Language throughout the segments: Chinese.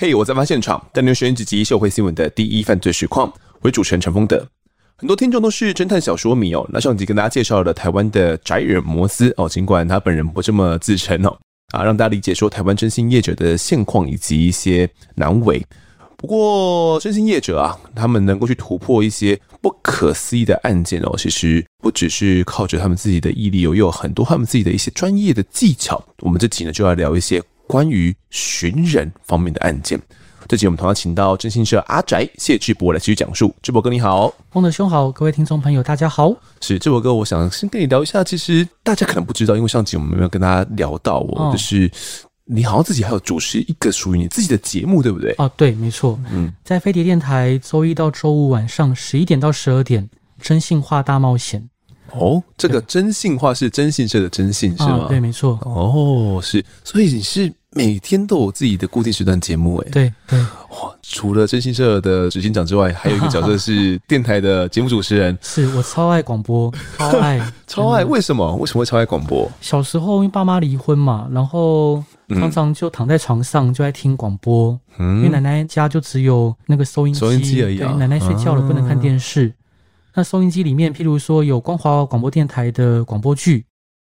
嘿我在发现场，带您悬疑几集社会新闻的第一犯罪实况，为主持人陈丰德。很多听众都是侦探小说迷哦。那上集跟大家介绍了台湾的宅尔摩斯哦，尽管他本人不这么自称哦，啊，让大家理解说台湾征信业者的现况以及一些难为。不过征信业者啊，他们能够去突破一些不可思议的案件哦，其实不只是靠着他们自己的毅力有，也有很多他们自己的一些专业的技巧。我们这集呢，就要聊一些。关于寻人方面的案件，这集我们同样请到真心社阿宅谢志博来继续讲述。志博哥你好，风德兄好，各位听众朋友大家好。是志博哥，我想先跟你聊一下，其实大家可能不知道，因为上集我们没有跟大家聊到，我就是你好像自己还有主持一个属于你自己的节目，对不对？啊，对，没错。嗯，在飞碟电台周一到周五晚上十一点到十二点，真心话大冒险。哦，这个征信化是真信社的真信是吗？啊、对，没错。哦，是，所以你是每天都有自己的固定时段节目哎？对对。哇，除了真信社的执行长之外，还有一个角色是电台的节目主持人。是我超爱广播，超爱，超爱。为什么？为什么会超爱广播？小时候因为爸妈离婚嘛，然后常常就躺在床上就爱听广播。嗯。因为奶奶家就只有那个收音机，收音机而已啊。对，奶奶睡觉了，不能看电视。那收音机里面，譬如说有光华广播电台的广播剧，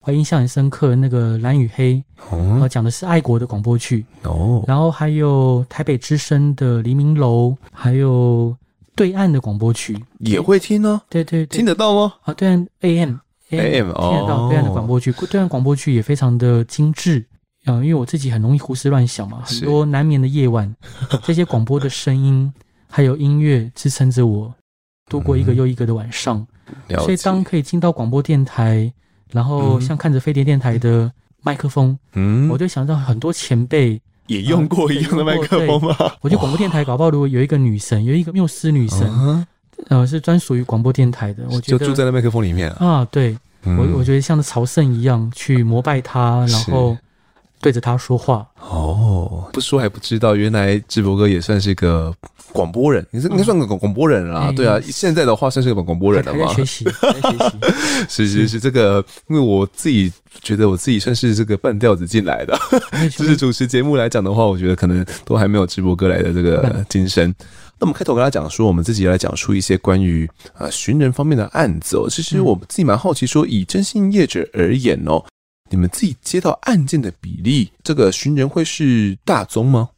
我印象很深刻。那个蓝与黑，哦，讲的是爱国的广播剧哦。然后还有台北之声的黎明楼，还有对岸的广播剧也会听哦。对对，对，听得到吗？啊，对岸 AM AM 听得到对岸的广播剧，对岸广播剧也非常的精致啊。因为我自己很容易胡思乱想嘛，很多难眠的夜晚，这些广播的声音还有音乐支撑着我。度过一个又一个的晚上，嗯、所以当可以进到广播电台，然后像看着飞碟电台的麦克风，嗯，我就想到很多前辈也用过一样的麦克风吗？我觉得广播电台搞不好如果有一个女神，有一个缪斯女神，嗯呃，是专属于广播电台的，我觉得就住在那麦克风里面啊，啊对，嗯、我我觉得像朝圣一样去膜拜他，然后。对着他说话哦，不说还不知道，原来智博哥也算是个广播人，你是应该算个广广播人啦，对啊，现在的话算是个广广播人了嘛。学习，学习，是是是，这个，因为我自己觉得我自己算是这个半吊子进来的，就是主持节目来讲的话，我觉得可能都还没有智博哥来的这个精深。那我们开头跟他讲说，我们自己来讲述一些关于啊寻人方面的案子哦。其实我们自己蛮好奇，说以征信业者而言哦。你们自己接到案件的比例，这个寻人会是大宗吗？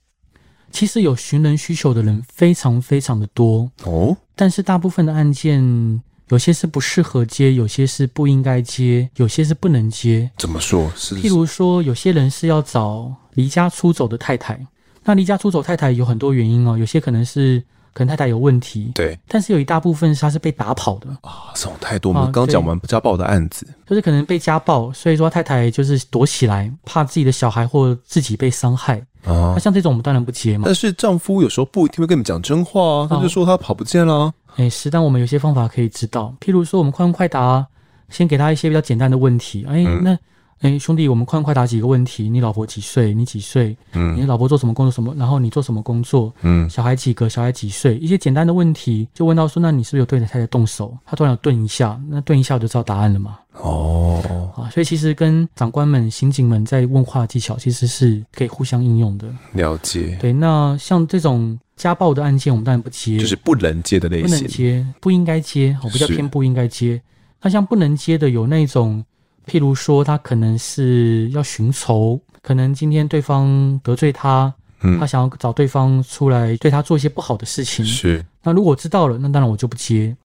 其实有寻人需求的人非常非常的多哦，但是大部分的案件，有些是不适合接，有些是不应该接，有些是不能接。怎么说？是譬如说，有些人是要找离家出走的太太，那离家出走太太有很多原因哦，有些可能是。可能太太有问题，对，但是有一大部分是他是被打跑的啊，这种太多。我们刚讲完家暴的案子，就是可能被家暴，所以说太太就是躲起来，怕自己的小孩或自己被伤害啊。那像这种我们当然不接嘛。但是丈夫有时候不一定会跟你们讲真话啊，他就说他跑不见了。哎，是，但我们有些方法可以知道，譬如说我们快问快答，先给他一些比较简单的问题。哎，那。哎，兄弟，我们快快答几个问题。你老婆几岁？你几岁？嗯，你老婆做什么工作？什么？然后你做什么工作？嗯，小孩几个？小孩几岁？一些简单的问题就问到说，那你是不是有对你太太动手？他突然有顿一下，那顿一下我就知道答案了嘛。哦，啊，所以其实跟长官们、刑警们在问话的技巧其实是可以互相应用的。了解。对，那像这种家暴的案件，我们当然不接，就是不能接的类型，不能接，不应该接，我比较偏不应该接。是那像不能接的有那种。譬如说，他可能是要寻仇，可能今天对方得罪他，嗯，他想要找对方出来对他做一些不好的事情。是。那如果知道了，那当然我就不接。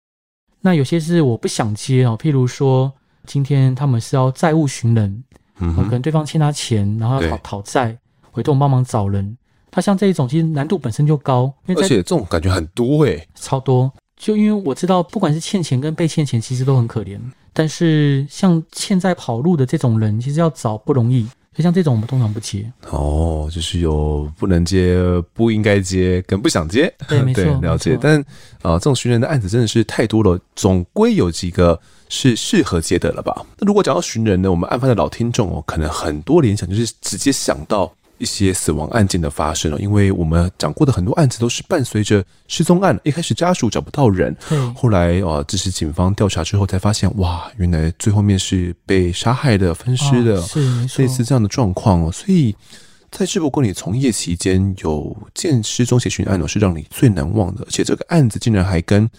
那有些是我不想接哦，譬如说，今天他们是要债务寻人，嗯哼，可能对方欠他钱，然后要讨讨债，对委托我们帮忙找人。他像这一种，其实难度本身就高，而且这种感觉很多诶，超多。就因为我知道，不管是欠钱跟被欠钱，其实都很可怜。但是像现在跑路的这种人，其实要找不容易。就像这种，我们通常不接。哦，就是有不能接、不应该接跟不想接。对，没错，了解。但啊、呃，这种寻人的案子真的是太多了，总归有几个是适合接的了吧？那如果讲到寻人呢，我们案发的老听众哦，可能很多联想就是直接想到一些死亡案件的发生了，因为我们讲过的很多案子都是伴随着失踪案，一开始家属找不到人，对后来啊，这是警方调查之后才发现，哇，原来最后面是被杀害的、分尸的，哦、是，类似这样的状况哦。所以在这不过你从业期间有件失踪协寻案哦，是让你最难忘的，而且这个案子竟然还跟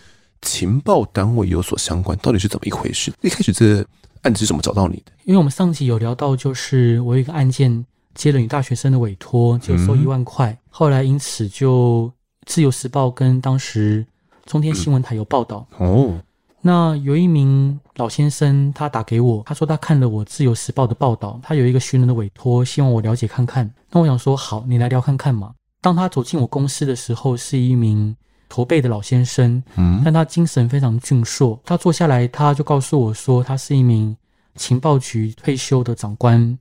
情报单位有所相关，到底是怎么一回事？一开始这案子是怎么找到你的？因为我们上集有聊到，就是我有一个案件。接了女大学生的委托，就收一万块。嗯、后来因此就《自由时报》跟当时中天新闻台有报道。嗯、哦，那有一名老先生，他打给我，他说他看了我《自由时报》的报道，他有一个寻人的委托，希望我了解看看。那我想说，好，你来聊看看嘛。当他走进我公司的时候，是一名驼背的老先生，嗯，但他精神非常俊硕。他坐下来，他就告诉我说，他是一名情报局退休的长官。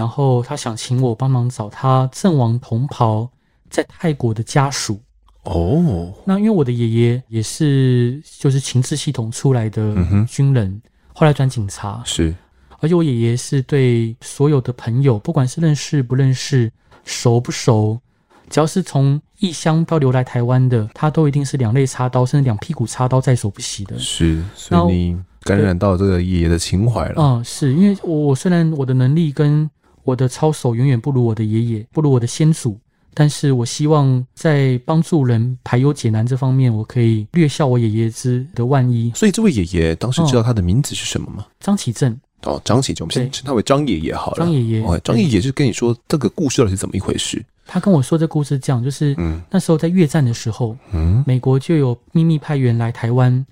然后他想请我帮忙找他阵亡同袍在泰国的家属。哦，那因为我的爷爷也是就是情治系统出来的军人，嗯、后来转警察。是，而且我爷爷是对所有的朋友，不管是认识不认识、熟不熟，只要是从异乡漂流来台湾的，他都一定是两肋插刀，甚至两屁股插刀在所不惜的。是，所以你感染到这个爷爷的情怀了。嗯，是因为我我虽然我的能力跟我的操守远远不如我的爷爷，不如我的先祖，但是我希望在帮助人排忧解难这方面，我可以略效我爷爷之的万一。所以这位爷爷当时知道他的名字是什么吗？张启正。哦，张启正，我们先称他为张爷爷好了。张爷爷，哦，张爷爷就跟你说这个故事到底是怎么一回事？他跟我说这故事这样，就是嗯，那时候在越战的时候，嗯，美国就有秘密派员来台湾，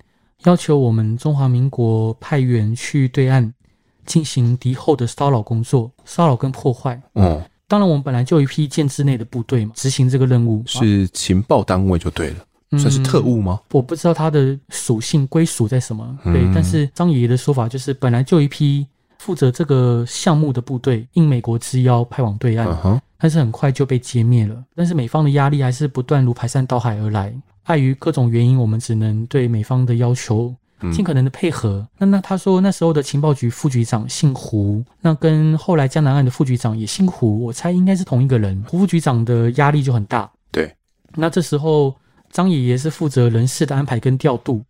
要求我们中华民国派员去对岸。进行敌后的骚扰工作，骚扰跟破坏。嗯，当然，我们本来就有一批建制内的部队嘛，执行这个任务是情报单位就对了，嗯、算是特务吗？我不知道它的属性归属在什么。对，嗯、但是张爷爷的说法就是，本来就有一批负责这个项目的部队，应美国之邀派往对岸，嗯、但是很快就被歼灭了。但是美方的压力还是不断如排山倒海而来，碍于各种原因，我们只能对美方的要求。尽可能的配合。那那他说那时候的情报局副局长姓胡，那跟后来江南岸的副局长也姓胡，我猜应该是同一个人。胡副局长的压力就很大。对。那这时候张爷爷是负责人事的安排跟调度，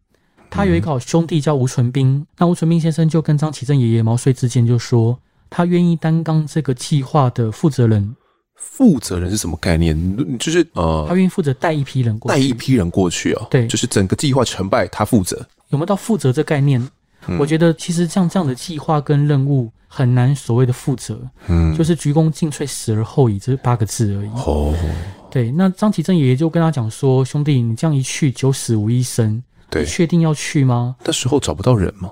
他有一个好兄弟叫吴纯斌。那吴纯斌先生就跟张启正爷爷毛遂自荐，就说他愿意担当这个计划的负责人。负责人是什么概念？就是呃，他愿意负责带一批人过去，带一批人过去哦。对，就是整个计划成败他负责。有没有到负责这概念？嗯、我觉得其实像这样的计划跟任务很难所谓的负责，嗯，就是鞠躬尽瘁，死而后已，这八个字而已。哦，对。那张其正爷爷就跟他讲说：“兄弟，你这样一去，九死无一生，对，你确定要去吗？那时候找不到人吗？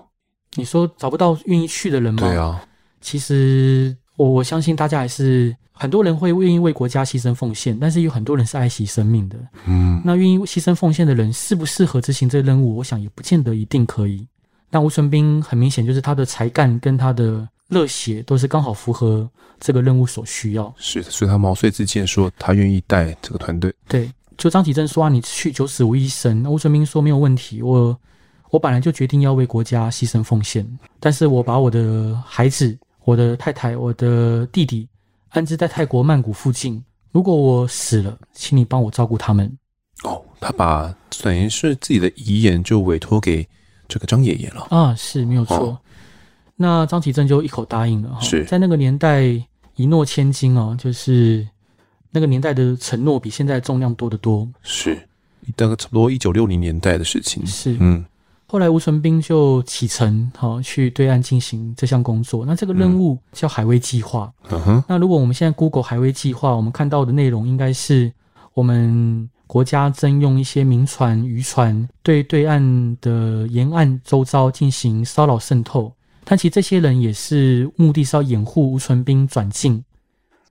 你说找不到愿意去的人吗？对啊。其实我我相信大家还是很多人会愿意为国家牺牲奉献，但是有很多人是爱惜生命的。嗯，那愿意牺牲奉献的人适不适合执行这个任务？我想也不见得一定可以。那吴存斌很明显就是他的才干跟他的热血都是刚好符合这个任务所需要。是的，所以他毛遂自荐说他愿意带这个团队。对，就张启正说啊，你去九死无一生。那吴存斌说没有问题，我我本来就决定要为国家牺牲奉献，但是我把我的孩子、我的太太、我的弟弟。安置在泰国曼谷附近。如果我死了，请你帮我照顾他们。哦，他把等于是自己的遗言就委托给这个张爷爷了啊，是没有错。哦、那张启正就一口答应了。是在那个年代一诺千金哦，就是那个年代的承诺比现在重量多得多。是，大概差不多一九六零年代的事情。是，嗯。后来吴纯斌就启程，好去对岸进行这项工作。那这个任务叫海威计划。嗯哼。那如果我们现在 Google 海威计划，我们看到的内容应该是我们国家征用一些民船、渔船，对对岸的沿岸周遭进行骚扰渗透。但其实这些人也是目的是要掩护吴纯斌转进，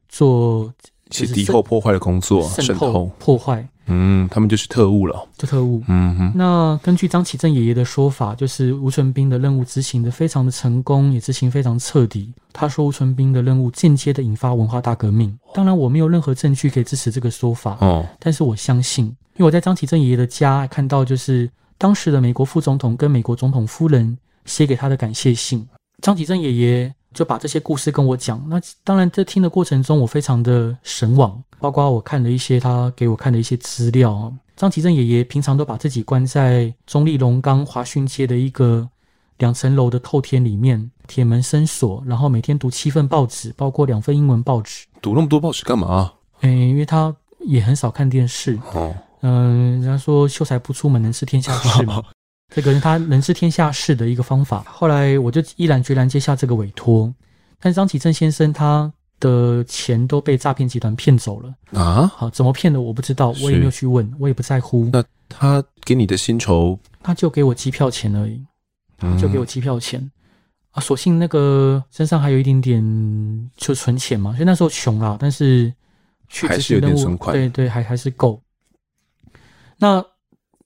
做一些敌后破坏的工作，渗透破坏。嗯，他们就是特务了，就特务。嗯哼。那根据张启正爷爷的说法，就是吴纯斌的任务执行的非常的成功，也执行非常彻底。他说吴纯斌的任务间接的引发文化大革命。当然，我没有任何证据可以支持这个说法。哦。但是我相信，因为我在张启正爷爷的家看到，就是当时的美国副总统跟美国总统夫人写给他的感谢信。张启正爷爷就把这些故事跟我讲。那当然，在听的过程中，我非常的神往，包括我看了一些他给我看的一些资料。张其正爷爷平常都把自己关在中立龙岗华训街的一个两层楼的透天里面，铁门深锁，然后每天读七份报纸，包括两份英文报纸。读那么多报纸干嘛？诶，因为他也很少看电视。哦，嗯、呃，人家说秀才不出门，能知天下事嘛。这个是他能知天下事的一个方法。后来我就毅然决然接下这个委托，但张启正先生他的钱都被诈骗集团骗走了啊！好，怎么骗的我不知道，我也没有去问，我也不在乎。那他给你的薪酬，他就给我机票钱而已，就给我机票钱、嗯、啊。所幸那个身上还有一点点就存钱嘛，所以那时候穷啦，但是去还是有点存款，对对，还还是够。那。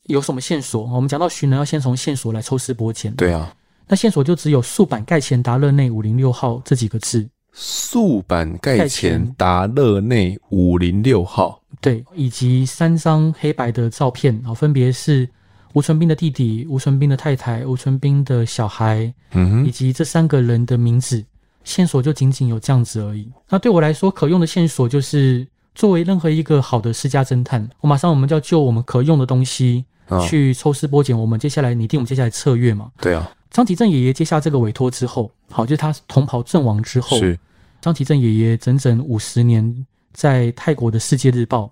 有什么线索？我们讲到寻人，要先从线索来抽丝剥茧。对啊，那线索就只有素板盖前达勒内五零六号这几个字。素板盖前达勒内五零六号，对，以及三张黑白的照片啊，分别是吴纯斌的弟弟、吴纯斌的太太、吴纯斌的小孩，嗯哼，以及这三个人的名字。线索就仅仅有这样子而已。那对我来说，可用的线索就是作为任何一个好的私家侦探，我马上我们就要就我们可用的东西。去抽丝剥茧，我们接下来拟定我们接下来策略嘛？对啊。张启正爷爷接下这个委托之后，好，就是他同袍阵亡之后，是张启正爷爷整整五十年在泰国的《世界日报》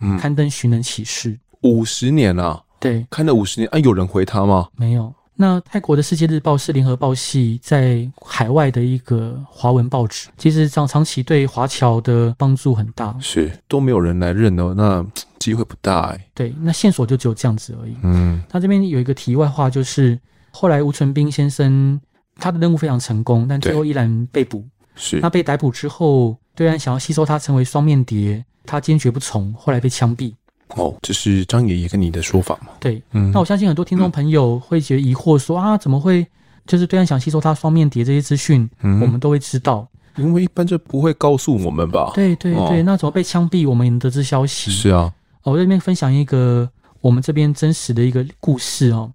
嗯刊登寻人启事，五十年啊？对，看了五十年，啊，有人回他吗？没有。那泰国的《世界日报》是联合报系在海外的一个华文报纸，其实长长期对华侨的帮助很大，是都没有人来认哦，那机会不大哎。对，那线索就只有这样子而已。嗯，他这边有一个题外话，就是后来吴存斌先生他的任务非常成功，但最后依然被捕。是，那被逮捕之后，对岸想要吸收他成为双面谍，他坚决不从，后来被枪毙。哦，这是张爷爷跟你的说法吗？对，嗯，那我相信很多听众朋友会觉得疑惑说，说、嗯、啊，怎么会？就是对岸想吸收他双面谍这些资讯，嗯，我们都会知道，因为一般就不会告诉我们吧？对对对，哦、那怎么被枪毙？我们也能得知消息？是啊，我在这边分享一个我们这边真实的一个故事哦，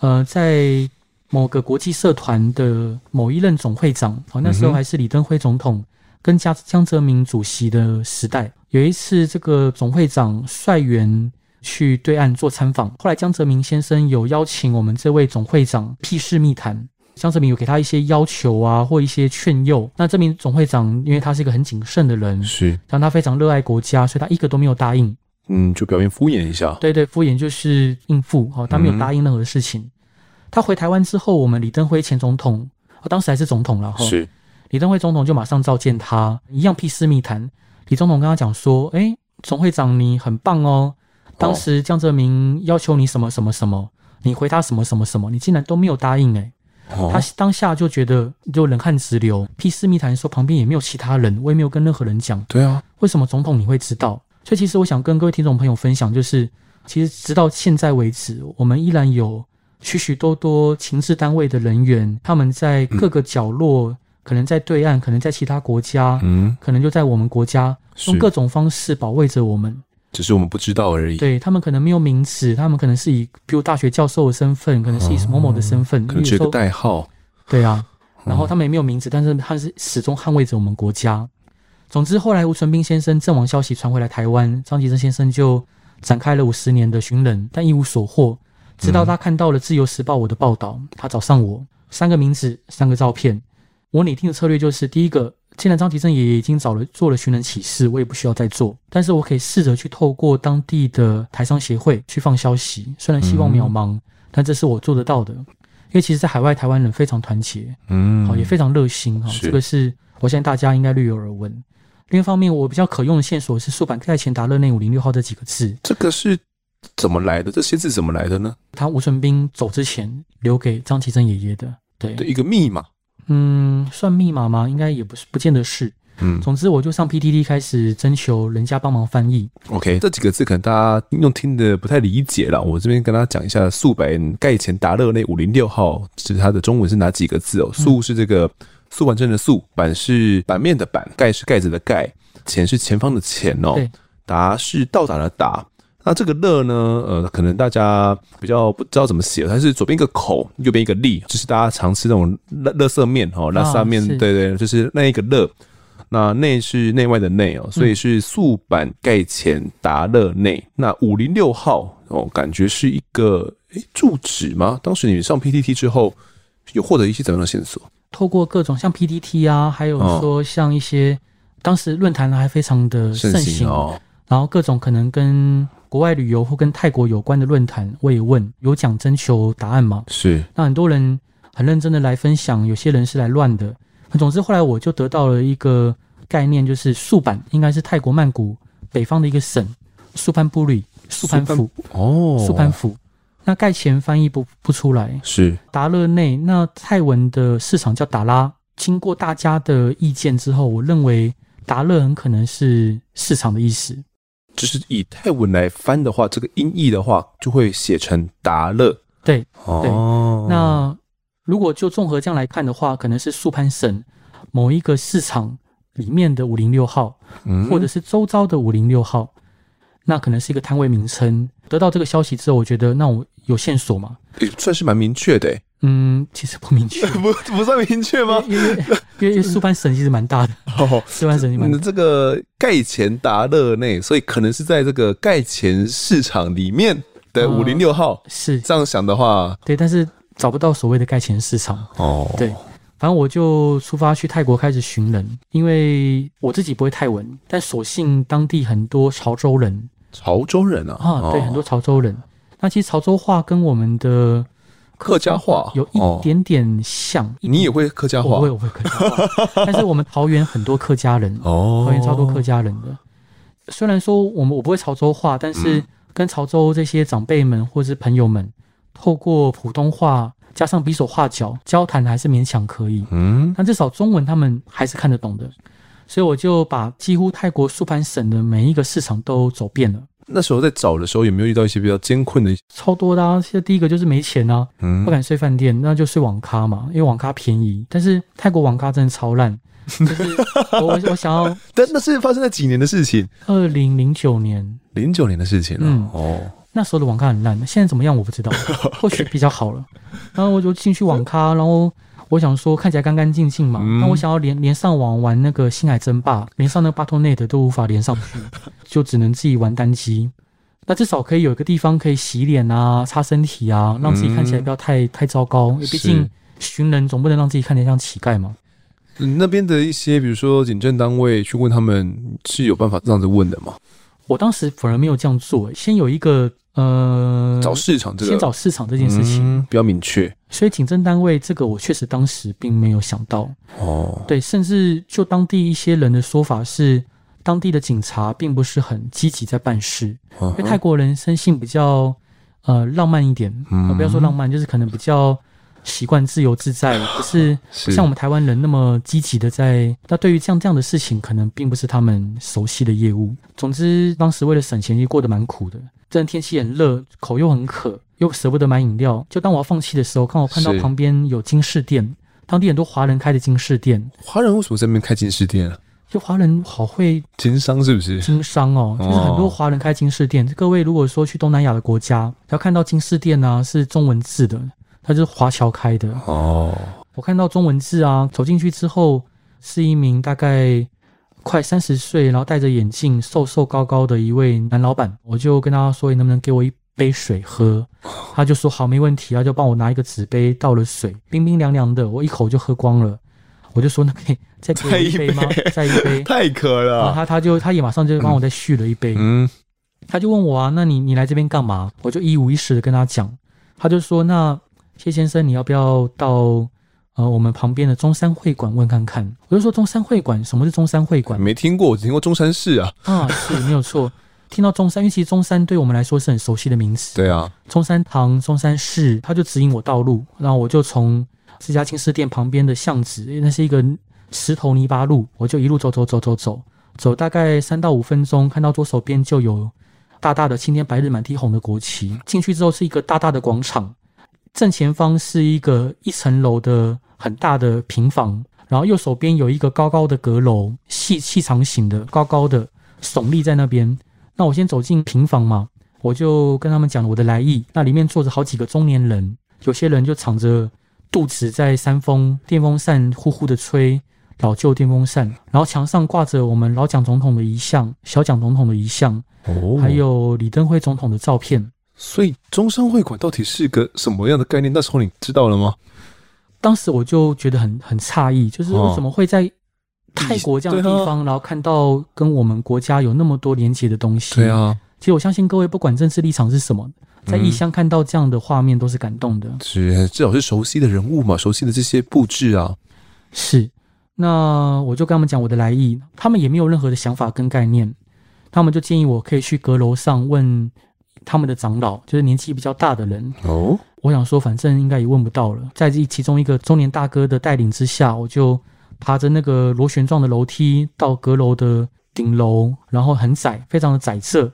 呃，在某个国际社团的某一任总会长，哦，那时候还是李登辉总统。跟江江泽民主席的时代，有一次这个总会长率员去对岸做参访，后来江泽民先生有邀请我们这位总会长屁事密谈，江泽民有给他一些要求啊，或一些劝诱。那这名总会长因为他是一个很谨慎的人，是，但他非常热爱国家，所以他一个都没有答应。嗯，就表面敷衍一下。对对，敷衍就是应付，哦，他没有答应任何事情。嗯、他回台湾之后，我们李登辉前总统，哦，当时还是总统了，是。李登辉总统就马上召见他，一样辟室密谈。李总统跟他讲说：“哎，总会长你很棒哦，当时江泽民要求你什么什么什么，你回他什么什么什么，你竟然都没有答应哎。”他当下就觉得就冷汗直流。辟室密谈说旁边也没有其他人，我也没有跟任何人讲。对啊，为什么总统你会知道？所以其实我想跟各位听众朋友分享，就是其实直到现在为止，我们依然有许许多多情治单位的人员，他们在各个角落。嗯可能在对岸，可能在其他国家，嗯，可能就在我们国家，用各种方式保卫着我们，只是我们不知道而已。对，他们可能没有名词，他们可能是以比如大学教授的身份，可能是以某某的身份，哦、可能是个代号。对啊，然后他们也没有名字，但是他是始终捍卫着我们国家。总之，后来吴存斌先生阵亡消息传回来台湾，张吉生先生就展开了五十年的寻人，但一无所获。直到他看到了《自由时报》我的报道，他找上我，三个名字，三个照片。我拟定的策略就是：第一个，既然张启正爷爷已经找了做了寻人启事，我也不需要再做。但是我可以试着去透过当地的台商协会去放消息，虽然希望渺茫，嗯、但这是我做得到的。因为其实，在海外台湾人非常团结，嗯，好，也非常热心哈。这个是我相信大家应该略有耳闻。另一方面，我比较可用的线索是素版盖前达乐内五零六号这几个字。这个是怎么来的？这些字怎么来的呢？他吴纯斌走之前留给张其正爷爷的，对，的一个密码。嗯，算密码吗？应该也不是，不见得是。嗯，总之我就上 PTT 开始征求人家帮忙翻译。OK，这几个字可能大家用听的不太理解了，我这边跟大家讲一下：素版盖前达勒内五零六号，是它的中文是哪几个字哦？素是这个素板正的素，板是版面的板，盖是盖子的盖，前是前方的前哦。达是到达的达，那这个乐呢，呃，可能大家比较不知道怎么写，它是左边一个口，右边一个利，就是大家常吃那种乐乐色面哦，垃圾面，对对，就是那一个乐。那内是内外的内哦，所以是素板盖前达乐内。那五零六号哦，感觉是一个诶住址吗？当时你上 PTT 之后，有获得一些怎样的线索？透过各种像 PTT 啊，还有说像一些、哦、当时论坛还非常的盛行，盛行哦。然后各种可能跟国外旅游或跟泰国有关的论坛，我也问，有讲征求答案吗？是。那很多人很认真的来分享，有些人是来乱的。总之，后来我就得到了一个概念，就是素板应该是泰国曼谷北方的一个省，素潘布里、素潘府哦，素潘府。那盖前翻译不不出来，是达勒内。那泰文的市场叫达拉。经过大家的意见之后，我认为达勒很可能是市场的意思。就是以泰文来翻的话，这个音译的话就会写成达勒。对，哦。那如果就综合这样来看的话，可能是素攀省某一个市场里面的五零六号，嗯，或者是周遭的五零六号，那可能是一个摊位名称。得到这个消息之后，我觉得那我有线索嘛，也算是蛮明确的。嗯，其实不明确，不不算明确吗？因为因为苏潘省其实蛮大的，哦，素潘省蛮。这个盖前达勒内，所以可能是在这个盖前市场里面的五零六号，嗯，是。这样想的话，对，但是。找不到所谓的盖前市场。哦，对，反正我就出发去泰国开始寻人，因为我自己不会泰文，但所幸当地很多潮州人，潮州人啊，啊，对，很多潮州人。那其实潮州话跟我们的客家话有一点点像，你也会客家话？我会，我会客家话。但是我们桃园很多客家人哦，桃园超多客家人的。虽然说我们我不会潮州话，但是跟潮州这些长辈们或是朋友们。透过普通话加上比手画脚交谈还是勉强可以，嗯，但至少中文他们还是看得懂的，所以我就把几乎泰国素潘省的每一个市场都走遍了。那时候在找的时候有没有遇到一些比较艰困的？超多的啊！现在第一个就是没钱啊，嗯，不敢睡饭店，那就睡网咖嘛，因为网咖便宜。但是泰国网咖真的超烂，就是 我我想要，但那是发生在几年的事情？二零零九年，零九年的事情了，嗯，哦。那时候的网咖很烂，现在怎么样我不知道，或许比较好了。然后我就进去网咖，然后我想说看起来干干净净嘛。那、嗯、我想要连连上网玩那个星海争霸，连上那个 Battle.net 都无法连上去，就只能自己玩单机。那至少可以有一个地方可以洗脸啊、擦身体啊，让自己看起来不要太太糟糕。毕竟寻人总不能让自己看起来像乞丐嘛。嗯，那边的一些比如说警政单位去问他们是有办法这样子问的吗？我当时反而没有这样做，先有一个。呃，找市场这个，先找市场这件事情、嗯、比较明确，所以警政单位这个我确实当时并没有想到哦。对，甚至就当地一些人的说法是，当地的警察并不是很积极在办事，嗯、因为泰国人生性比较呃浪漫一点，嗯，不要说浪漫，就是可能比较习惯自由自在，不是像我们台湾人那么积极的在。那对于这样这样的事情，可能并不是他们熟悉的业务。总之，当时为了省钱，也过得蛮苦的。这天气很热，口又很渴，又舍不得买饮料。就当我要放弃的时候，刚好看到旁边有金饰店，当地很多华人开的金饰店。华人为什么在那边开金饰店啊？就华人好会经商，是不是？经商哦，就是很多华人开金饰店。哦、各位如果说去东南亚的国家，要看到金饰店啊，是中文字的，它就是华侨开的哦。我看到中文字啊，走进去之后，是一名大概。快三十岁，然后戴着眼镜、瘦瘦高高的一位男老板，我就跟他说：“你能不能给我一杯水喝？” 他就说：“好，没问题。”他就帮我拿一个纸杯倒了水，冰冰凉凉的，我一口就喝光了。我就说：“那可以再给我一杯吗？再一杯？” 太渴了。他他就他也马上就帮我再续了一杯。嗯，他就问我啊：“那你你来这边干嘛？”我就一五一十的跟他讲。他就说：“那谢先生，你要不要到？”呃，我们旁边的中山会馆问看看，我就说中山会馆，什么是中山会馆？没听过，我只听过中山市啊。啊，是没有错。听到中山，因为其实中山对我们来说是很熟悉的名词。对啊，中山堂、中山市，他就指引我道路，然后我就从这家金饰店旁边的巷子，那是一个石头泥巴路，我就一路走走走走走，走大概三到五分钟，看到左手边就有大大的青天白日满地红的国旗。进去之后是一个大大的广场。正前方是一个一层楼的很大的平房，然后右手边有一个高高的阁楼，细细长型的，高高的耸立在那边。那我先走进平房嘛，我就跟他们讲了我的来意。那里面坐着好几个中年人，有些人就敞着肚子在扇风，电风扇呼呼的吹，老旧电风扇。然后墙上挂着我们老蒋总统的遗像，小蒋总统的遗像，哦，还有李登辉总统的照片。所以中山会馆到底是个什么样的概念？那时候你知道了吗？当时我就觉得很很诧异，就是为什么会在泰国这样的地方，然后看到跟我们国家有那么多连结的东西？对啊，其实我相信各位不管政治立场是什么，在异乡看到这样的画面都是感动的。嗯、是，至少是熟悉的人物嘛，熟悉的这些布置啊。是，那我就跟他们讲我的来意，他们也没有任何的想法跟概念，他们就建议我可以去阁楼上问他们的长老，就是年纪比较大的人。哦。我想说，反正应该也问不到了。在这其中一个中年大哥的带领之下，我就爬着那个螺旋状的楼梯到阁楼的顶楼，然后很窄，非常的窄色，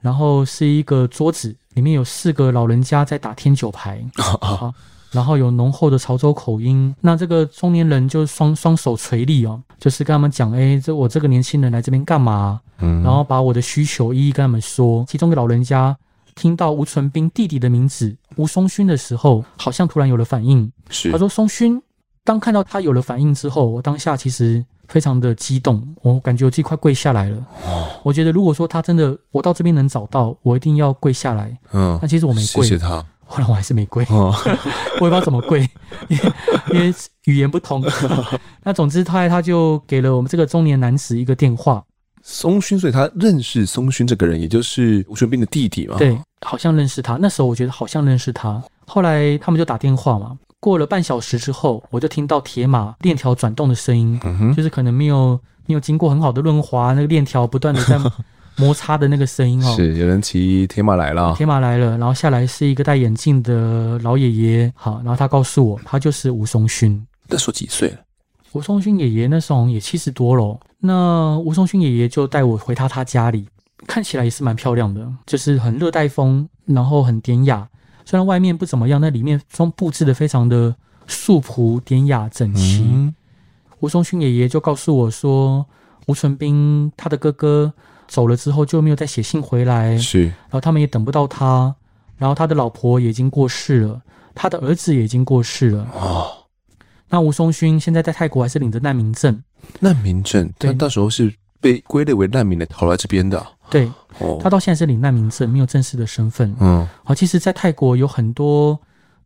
然后是一个桌子，里面有四个老人家在打天九牌，啊，然后有浓厚的潮州口音。那这个中年人就双双手垂立哦，就是跟他们讲：“哎，这我这个年轻人来这边干嘛？”嗯，然后把我的需求一一跟他们说。其中一个老人家。听到吴纯斌弟弟的名字吴松勋的时候，好像突然有了反应。是，他说：“松勋。”当看到他有了反应之后，我当下其实非常的激动，我感觉我自己快跪下来了。哦，我觉得如果说他真的我到这边能找到，我一定要跪下来。嗯，但其实我没跪。谢谢他。后来我还是没跪。哦，我也不知道怎么跪，因为因为语言不通。那总之，后来他就给了我们这个中年男子一个电话。松勋，所以他认识松勋这个人，也就是吴纯斌的弟弟嘛。对，好像认识他。那时候我觉得好像认识他。后来他们就打电话嘛。过了半小时之后，我就听到铁马链条转动的声音，嗯哼，就是可能没有没有经过很好的润滑，那个链条不断的在 摩擦的那个声音哦。是，有人骑铁马来了。铁马来了，然后下来是一个戴眼镜的老爷爷。好，然后他告诉我，他就是吴松勋。那时候几岁了？吴松勋爷爷那时候也七十多了。那吴松勋爷爷就带我回他他家里，看起来也是蛮漂亮的，就是很热带风，然后很典雅。虽然外面不怎么样，但里面装布置的非常的素朴、典雅、整齐。嗯、吴松勋爷爷就告诉我说，吴纯斌他的哥哥走了之后就没有再写信回来，是，然后他们也等不到他，然后他的老婆也已经过世了，他的儿子也已经过世了。哦。那吴松勋现在在泰国还是领着难民证？难民证，他到时候是被归类为难民的逃来这边的。对，哦，他到现在是领难民证，没有正式的身份。嗯，好，其实，在泰国有很多，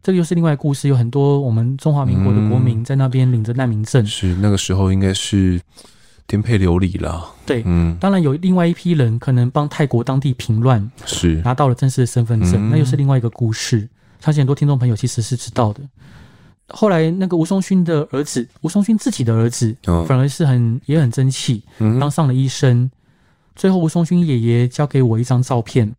这个又是另外一个故事，有很多我们中华民国的国民在那边领着难民证。嗯、是那个时候应该是颠沛流离了。对，嗯，当然有另外一批人可能帮泰国当地平乱，是拿到了正式的身份证，嗯、那又是另外一个故事。相信很多听众朋友其实是知道的。后来，那个吴松勋的儿子，吴松勋自己的儿子，哦、反而是很也很争气，嗯、当上了医生。最后，吴松勋爷爷交给我一张照片，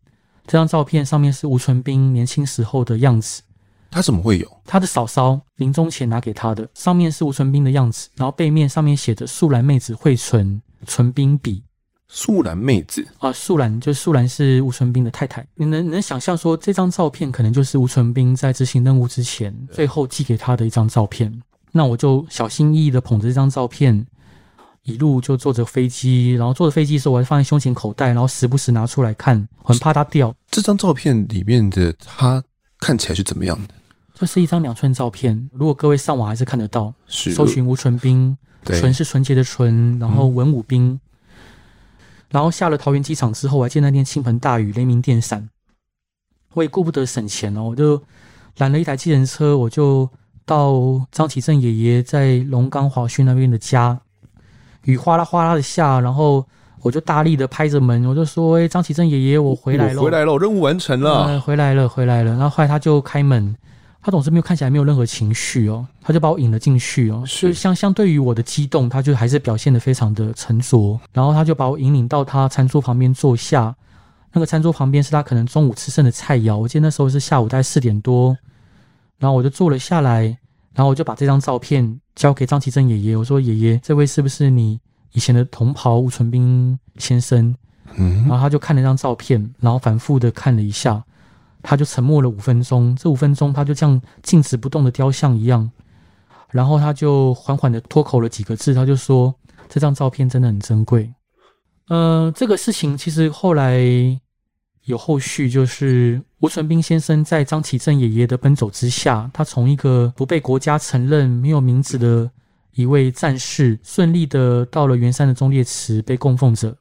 这张照片上面是吴纯斌年轻时候的样子。他怎么会有？他的嫂嫂临终前拿给他的，上面是吴纯斌的样子，然后背面上面写着“素兰妹子惠纯，纯斌笔”。素兰妹子啊，素兰就是素兰是吴纯斌的太太。你能能想象说，这张照片可能就是吴纯斌在执行任务之前最后寄给他的一张照片？那我就小心翼翼的捧着这张照片，一路就坐着飞机，然后坐着飞机的时候，我还放在胸前口袋，然后时不时拿出来看，很怕它掉。这张照片里面的它看起来是怎么样的？这是一张两寸照片，如果各位上网还是看得到，是搜寻吴纯斌，纯是纯洁的纯，然后文武兵。嗯然后下了桃园机场之后，我还记得那天倾盆大雨，雷鸣电闪，我也顾不得省钱哦，我就拦了一台计程车，我就到张启正爷爷在龙岗华讯那边的家。雨哗啦哗啦的下，然后我就大力的拍着门，我就说：“哎，张启正爷爷，我回来了，回来了，任务完成了，嗯，回来了，回来了。”然后后来他就开门。他总是没有看起来没有任何情绪哦，他就把我引了进去哦，是就相相对于我的激动，他就还是表现的非常的沉着。然后他就把我引领到他餐桌旁边坐下，那个餐桌旁边是他可能中午吃剩的菜肴。我记得那时候是下午大概四点多，然后我就坐了下来，然后我就把这张照片交给张其正爷爷，我说：“爷爷，这位是不是你以前的同袍吴纯斌先生？”嗯，然后他就看了这张照片，然后反复的看了一下。他就沉默了五分钟，这五分钟他就像静止不动的雕像一样，然后他就缓缓的脱口了几个字，他就说：“这张照片真的很珍贵。”呃，这个事情其实后来有后续，就是吴纯斌先生在张其正爷爷的奔走之下，他从一个不被国家承认、没有名字的一位战士，顺利的到了圆山的忠烈祠被供奉着。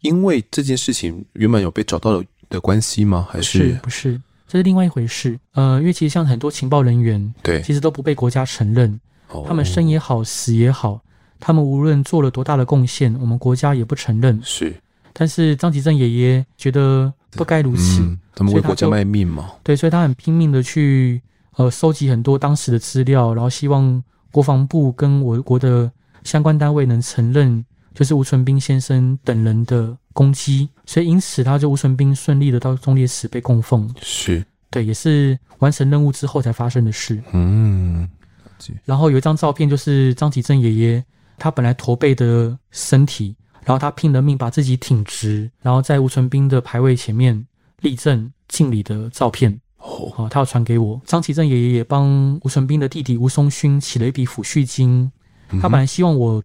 因为这件事情原本有被找到的的关系吗？还是不是？这是另外一回事。呃，因为其实像很多情报人员，对，其实都不被国家承认。哦、他们生也好，死也好，他们无论做了多大的贡献，我们国家也不承认。是，但是张启正爷爷觉得不该如此，嗯、他们为国家卖命嘛。对，所以他很拼命的去呃收集很多当时的资料，然后希望国防部跟我国的相关单位能承认。就是吴存斌先生等人的攻击，所以因此他就吴存斌顺利的到忠烈祠被供奉，是对，也是完成任务之后才发生的事。嗯，然后有一张照片，就是张启正爷爷他本来驼背的身体，然后他拼了命把自己挺直，然后在吴纯斌的牌位前面立正敬礼的照片。哦，好，他要传给我。张启正爷爷也帮吴纯斌的弟弟吴松勋起了一笔抚恤金，他本来希望我。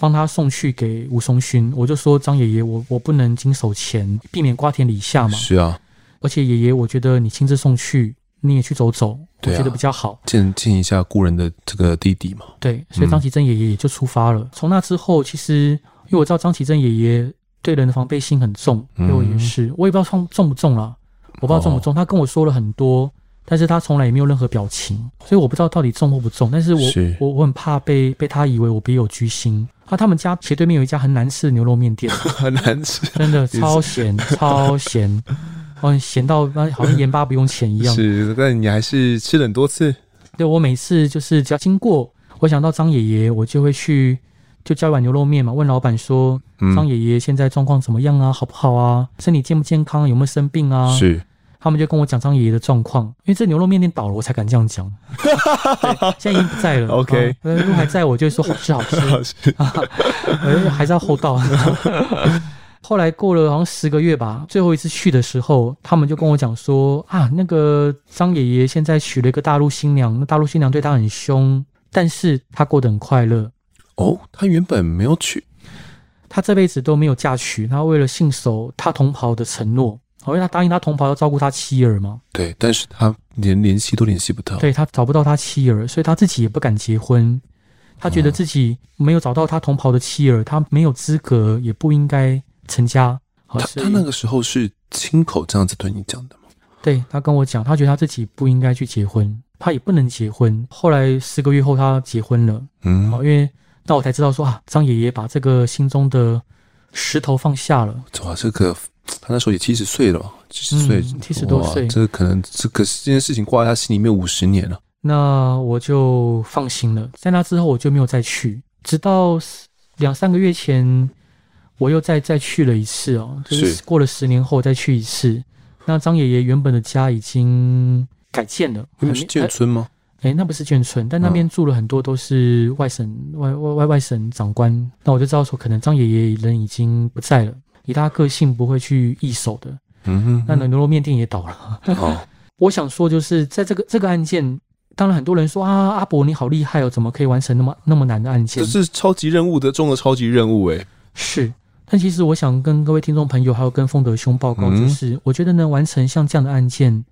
帮他送去给吴松勋，我就说张爷爷，我我不能经手钱，避免瓜田李下嘛。是啊，而且爷爷，我觉得你亲自送去，你也去走走，我觉得比较好，见见一下故人的这个弟弟嘛。对，所以张启正爷爷也就出发了。从、嗯、那之后，其实因为我知道张启正爷爷对人的防备心很重，对我也是，我也不知道重重不重了，我不知道重不重。哦、他跟我说了很多。但是他从来也没有任何表情，所以我不知道到底重或不重。但是我是我我很怕被被他以为我别有居心。啊，他们家斜对面有一家很难吃的牛肉面店，很难吃，真的超咸超咸，哦，咸到好像盐巴不用钱一样。是，但你还是吃了很多次。对，我每次就是只要经过，我想到张爷爷，我就会去就叫一碗牛肉面嘛，问老板说，张爷爷现在状况怎么样啊？好不好啊？身体健不健康？有没有生病啊？是。他们就跟我讲张爷爷的状况，因为这牛肉面店倒了，我才敢这样讲。现在已经不在了。OK，如果还在，我就说好吃好吃。好吃 还是要厚道。后来过了好像十个月吧，最后一次去的时候，他们就跟我讲说啊，那个张爷爷现在娶了一个大陆新娘，那大陆新娘对他很凶，但是他过得很快乐。哦，他原本没有娶，他这辈子都没有嫁娶，他为了信守他同袍的承诺。因为他答应他同袍要照顾他妻儿嘛，对，但是他连联系都联系不到，对，他找不到他妻儿，所以他自己也不敢结婚。他觉得自己没有找到他同袍的妻儿，他没有资格，也不应该成家。他他那个时候是亲口这样子对你讲的吗？对，他跟我讲，他觉得他自己不应该去结婚，他也不能结婚。后来十个月后他结婚了，嗯，好，因为那我才知道说啊，张爷爷把这个心中的石头放下了。哇，这个。他那时候也七十岁了，七十岁，七十多岁，这可能这个这件事情挂在他心里面五十年了。那我就放心了。在那之后，我就没有再去，直到两三个月前，我又再再去了一次哦，就是过了十年后再去一次。那张爷爷原本的家已经改建了，那是建村吗？哎，那不是眷村，但那边住了很多都是外省外外外外省长官。那我就知道说，可能张爷爷人已经不在了。以他个性不会去易手的，嗯哼，那牛肉面店也倒了。哦，我想说就是在这个这个案件，当然很多人说啊，阿伯你好厉害哦，怎么可以完成那么那么难的案件？这是超级任务的中的超级任务诶。是，但其实我想跟各位听众朋友还有跟丰德兄报告，就是、嗯、我觉得能完成像这样的案件，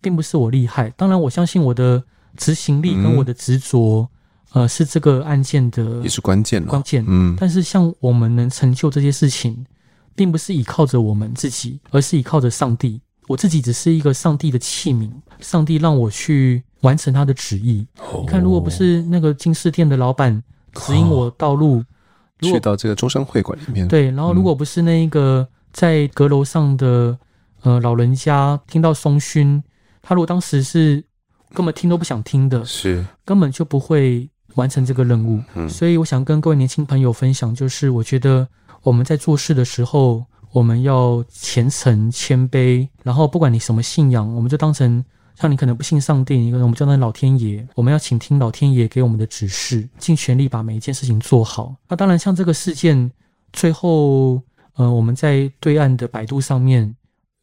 并不是我厉害。当然我相信我的执行力跟我的执着，嗯、呃，是这个案件的也是关键关键。嗯，但是像我们能成就这些事情。并不是依靠着我们自己，而是依靠着上帝。我自己只是一个上帝的器皿，上帝让我去完成他的旨意。哦、你看，如果不是那个金饰店的老板指引我道路，哦、去到这个中山会馆里面，对，然后如果不是那一个在阁楼上的、嗯、呃老人家听到松勋，他如果当时是根本听都不想听的，是根本就不会完成这个任务。嗯、所以我想跟各位年轻朋友分享，就是我觉得。我们在做事的时候，我们要虔诚谦卑，然后不管你什么信仰，我们就当成像你可能不信上帝，我们叫他老天爷，我们要倾听老天爷给我们的指示，尽全力把每一件事情做好。那当然，像这个事件最后，呃，我们在对岸的百度上面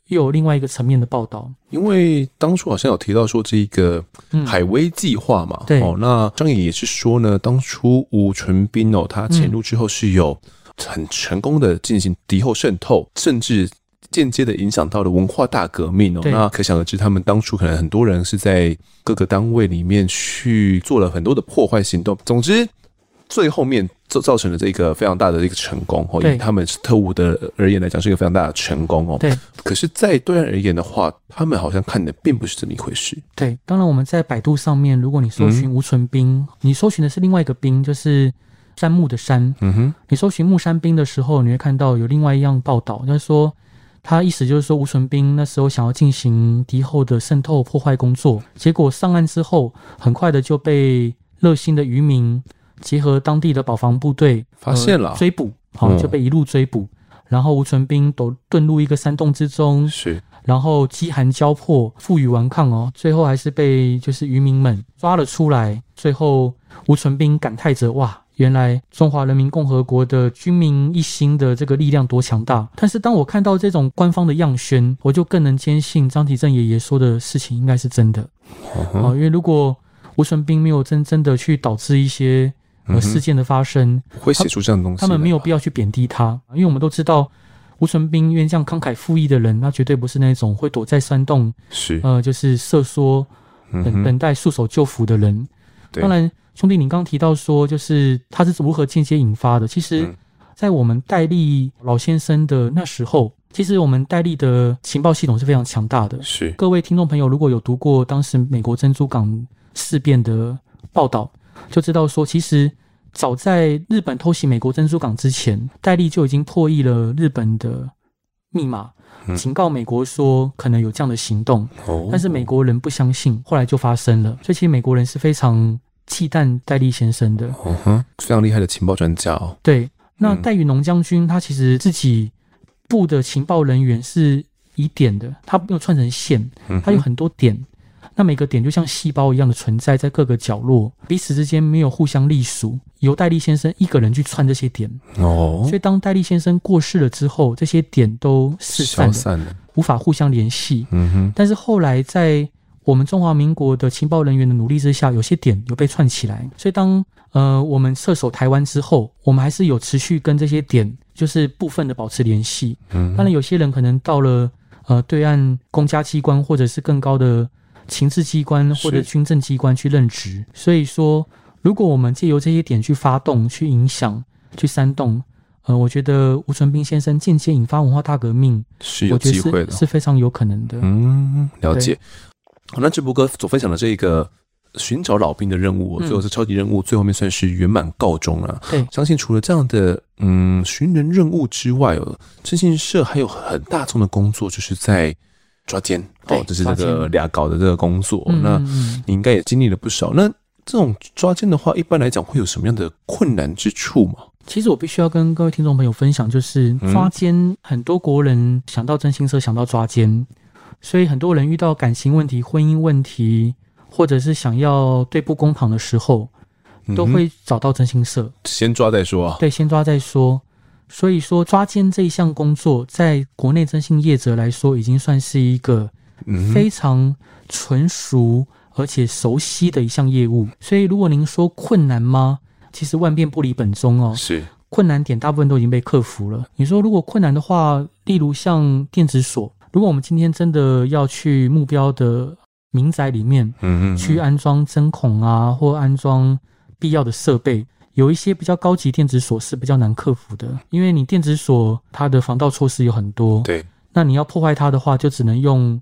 又有另外一个层面的报道，因为当初好像有提到说这一个海威计划嘛，嗯、对哦，那张爷也是说呢，当初吴纯斌哦，他潜入之后是有。很成功的进行敌后渗透，甚至间接的影响到了文化大革命哦。那可想而知，他们当初可能很多人是在各个单位里面去做了很多的破坏行动。总之，最后面造造成了这个非常大的一个成功哦。对以他们是特务的而言来讲，是一个非常大的成功哦。对可是，在对岸而言的话，他们好像看的并不是这么一回事。对，当然我们在百度上面，如果你搜寻吴纯斌，你搜寻的是另外一个兵，就是山木的山。嗯哼，你搜寻木山兵的时候，你会看到有另外一样报道，就是说他意思就是说吴纯兵那时候想要进行敌后的渗透破坏工作，结果上岸之后，很快的就被热心的渔民结合当地的保防部队发现了呃、追捕，好、就被一路追捕，然后吴存斌都遁入一个山洞之中，是。然后饥寒交迫，负隅顽抗哦，最后还是被就是渔民们抓了出来。最后吴存斌感叹着：“哇，原来中华人民共和国的军民一心的这个力量多强大！”但是当我看到这种官方的样宣，我就更能坚信张体正爷爷说的事情应该是真的。哦、uh. 因为如果吴存斌没有真正的去导致一些呃事件的发生，不会写出这样的东西，他们没有必要去贬低他，因为我们都知道。吴纯斌因为这样慷慨赴义的人，他绝对不是那种会躲在山洞，是呃，就是瑟缩等、嗯、等待束手就缚的人。对当然，兄弟，你刚刚提到说，就是他是如何间接引发的。其实，在我们戴笠老先生的那时候，其实我们戴笠的情报系统是非常强大的。是各位听众朋友，如果有读过当时美国珍珠港事变的报道，就知道说，其实。早在日本偷袭美国珍珠港之前，戴笠就已经破译了日本的密码，警告美国说可能有这样的行动。哦，但是美国人不相信，后来就发生了。所以其实美国人是非常忌惮戴笠先生的。哦哼，非常厉害的情报专家哦。对，那戴雨农将军他其实自己部的情报人员是以点的，他没有串成线，他有很多点。那每个点就像细胞一样的存在在各个角落，彼此之间没有互相隶属，由戴笠先生一个人去串这些点。哦，所以当戴笠先生过世了之后，这些点都四散了，散了无法互相联系。嗯哼。但是后来在我们中华民国的情报人员的努力之下，有些点有被串起来。所以当呃我们撤守台湾之后，我们还是有持续跟这些点，就是部分的保持联系。嗯，当然有些人可能到了呃对岸公家机关或者是更高的。情治机关或者军政机关去任职，所以说，如果我们借由这些点去发动、去影响、去煽动，呃，我觉得吴纯斌先生间接引发文化大革命是有机会的，是，是非常有可能的。嗯，了解。好，那智博哥所分享的这个寻找老兵的任务，最后是超级任务，最后面算是圆满告终了。对，相信除了这样的嗯寻人任务之外，哦，征信社还有很大众的工作，就是在。抓奸哦，这是这个俩搞的这个工作，嗯、那你应该也经历了不少。那这种抓奸的话，一般来讲会有什么样的困难之处吗？其实我必须要跟各位听众朋友分享，就是抓奸，很多国人想到真心社，想到抓奸，所以很多人遇到感情问题、婚姻问题，或者是想要对簿公堂的时候，都会找到真心社。先抓再说啊，对，先抓再说。所以说，抓奸这一项工作，在国内征信业者来说，已经算是一个非常纯熟而且熟悉的一项业务。所以，如果您说困难吗？其实万变不离本宗哦。是困难点大部分都已经被克服了。你说如果困难的话，例如像电子锁，如果我们今天真的要去目标的民宅里面，嗯嗯，去安装针孔啊，或安装必要的设备。有一些比较高级电子锁是比较难克服的，因为你电子锁它的防盗措施有很多。对，那你要破坏它的话，就只能用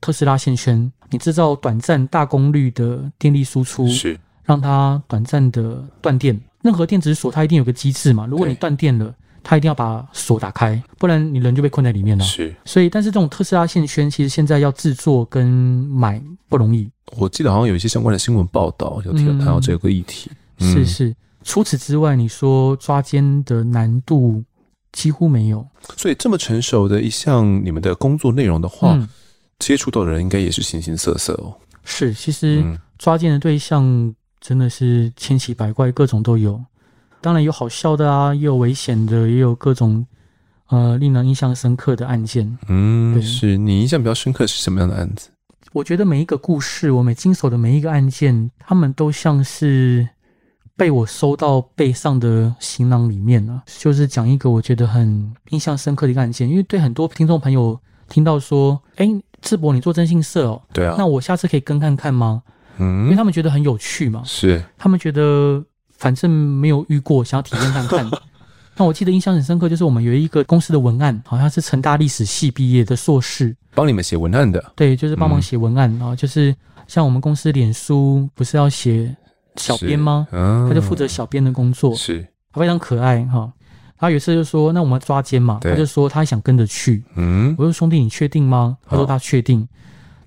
特斯拉线圈，你制造短暂大功率的电力输出，是让它短暂的断电。任何电子锁它一定有个机制嘛，如果你断电了，对它一定要把锁打开，不然你人就被困在里面了。是，所以但是这种特斯拉线圈其实现在要制作跟买不容易。我记得好像有一些相关的新闻报道，有提到谈到这个议题。嗯、是是。除此之外，你说抓奸的难度几乎没有。所以这么成熟的一项你们的工作内容的话，嗯、接触到的人应该也是形形色色哦。是，其实抓奸的对象真的是千奇百怪，各种都有。当然有好笑的啊，也有危险的，也有各种呃令人印象深刻的案件。嗯，对是你印象比较深刻是什么样的案子？我觉得每一个故事，我每经手的每一个案件，他们都像是。被我收到背上的行囊里面了。就是讲一个我觉得很印象深刻的一个案件，因为对很多听众朋友听到说，哎，智博你做征信社哦，对啊，那我下次可以跟看看吗？嗯，因为他们觉得很有趣嘛，是，他们觉得反正没有遇过，想要体验看看。那我记得印象很深刻，就是我们有一个公司的文案，好像是成大历史系毕业的硕士，帮你们写文案的。对，就是帮忙写文案啊、嗯，就是像我们公司脸书不是要写小编吗？嗯，他就负责小编的工作，是，他非常可爱哈。他有一次就说：“那我们抓奸嘛？”他就说他想跟着去。嗯，我说兄弟，你确定吗？他说他确定。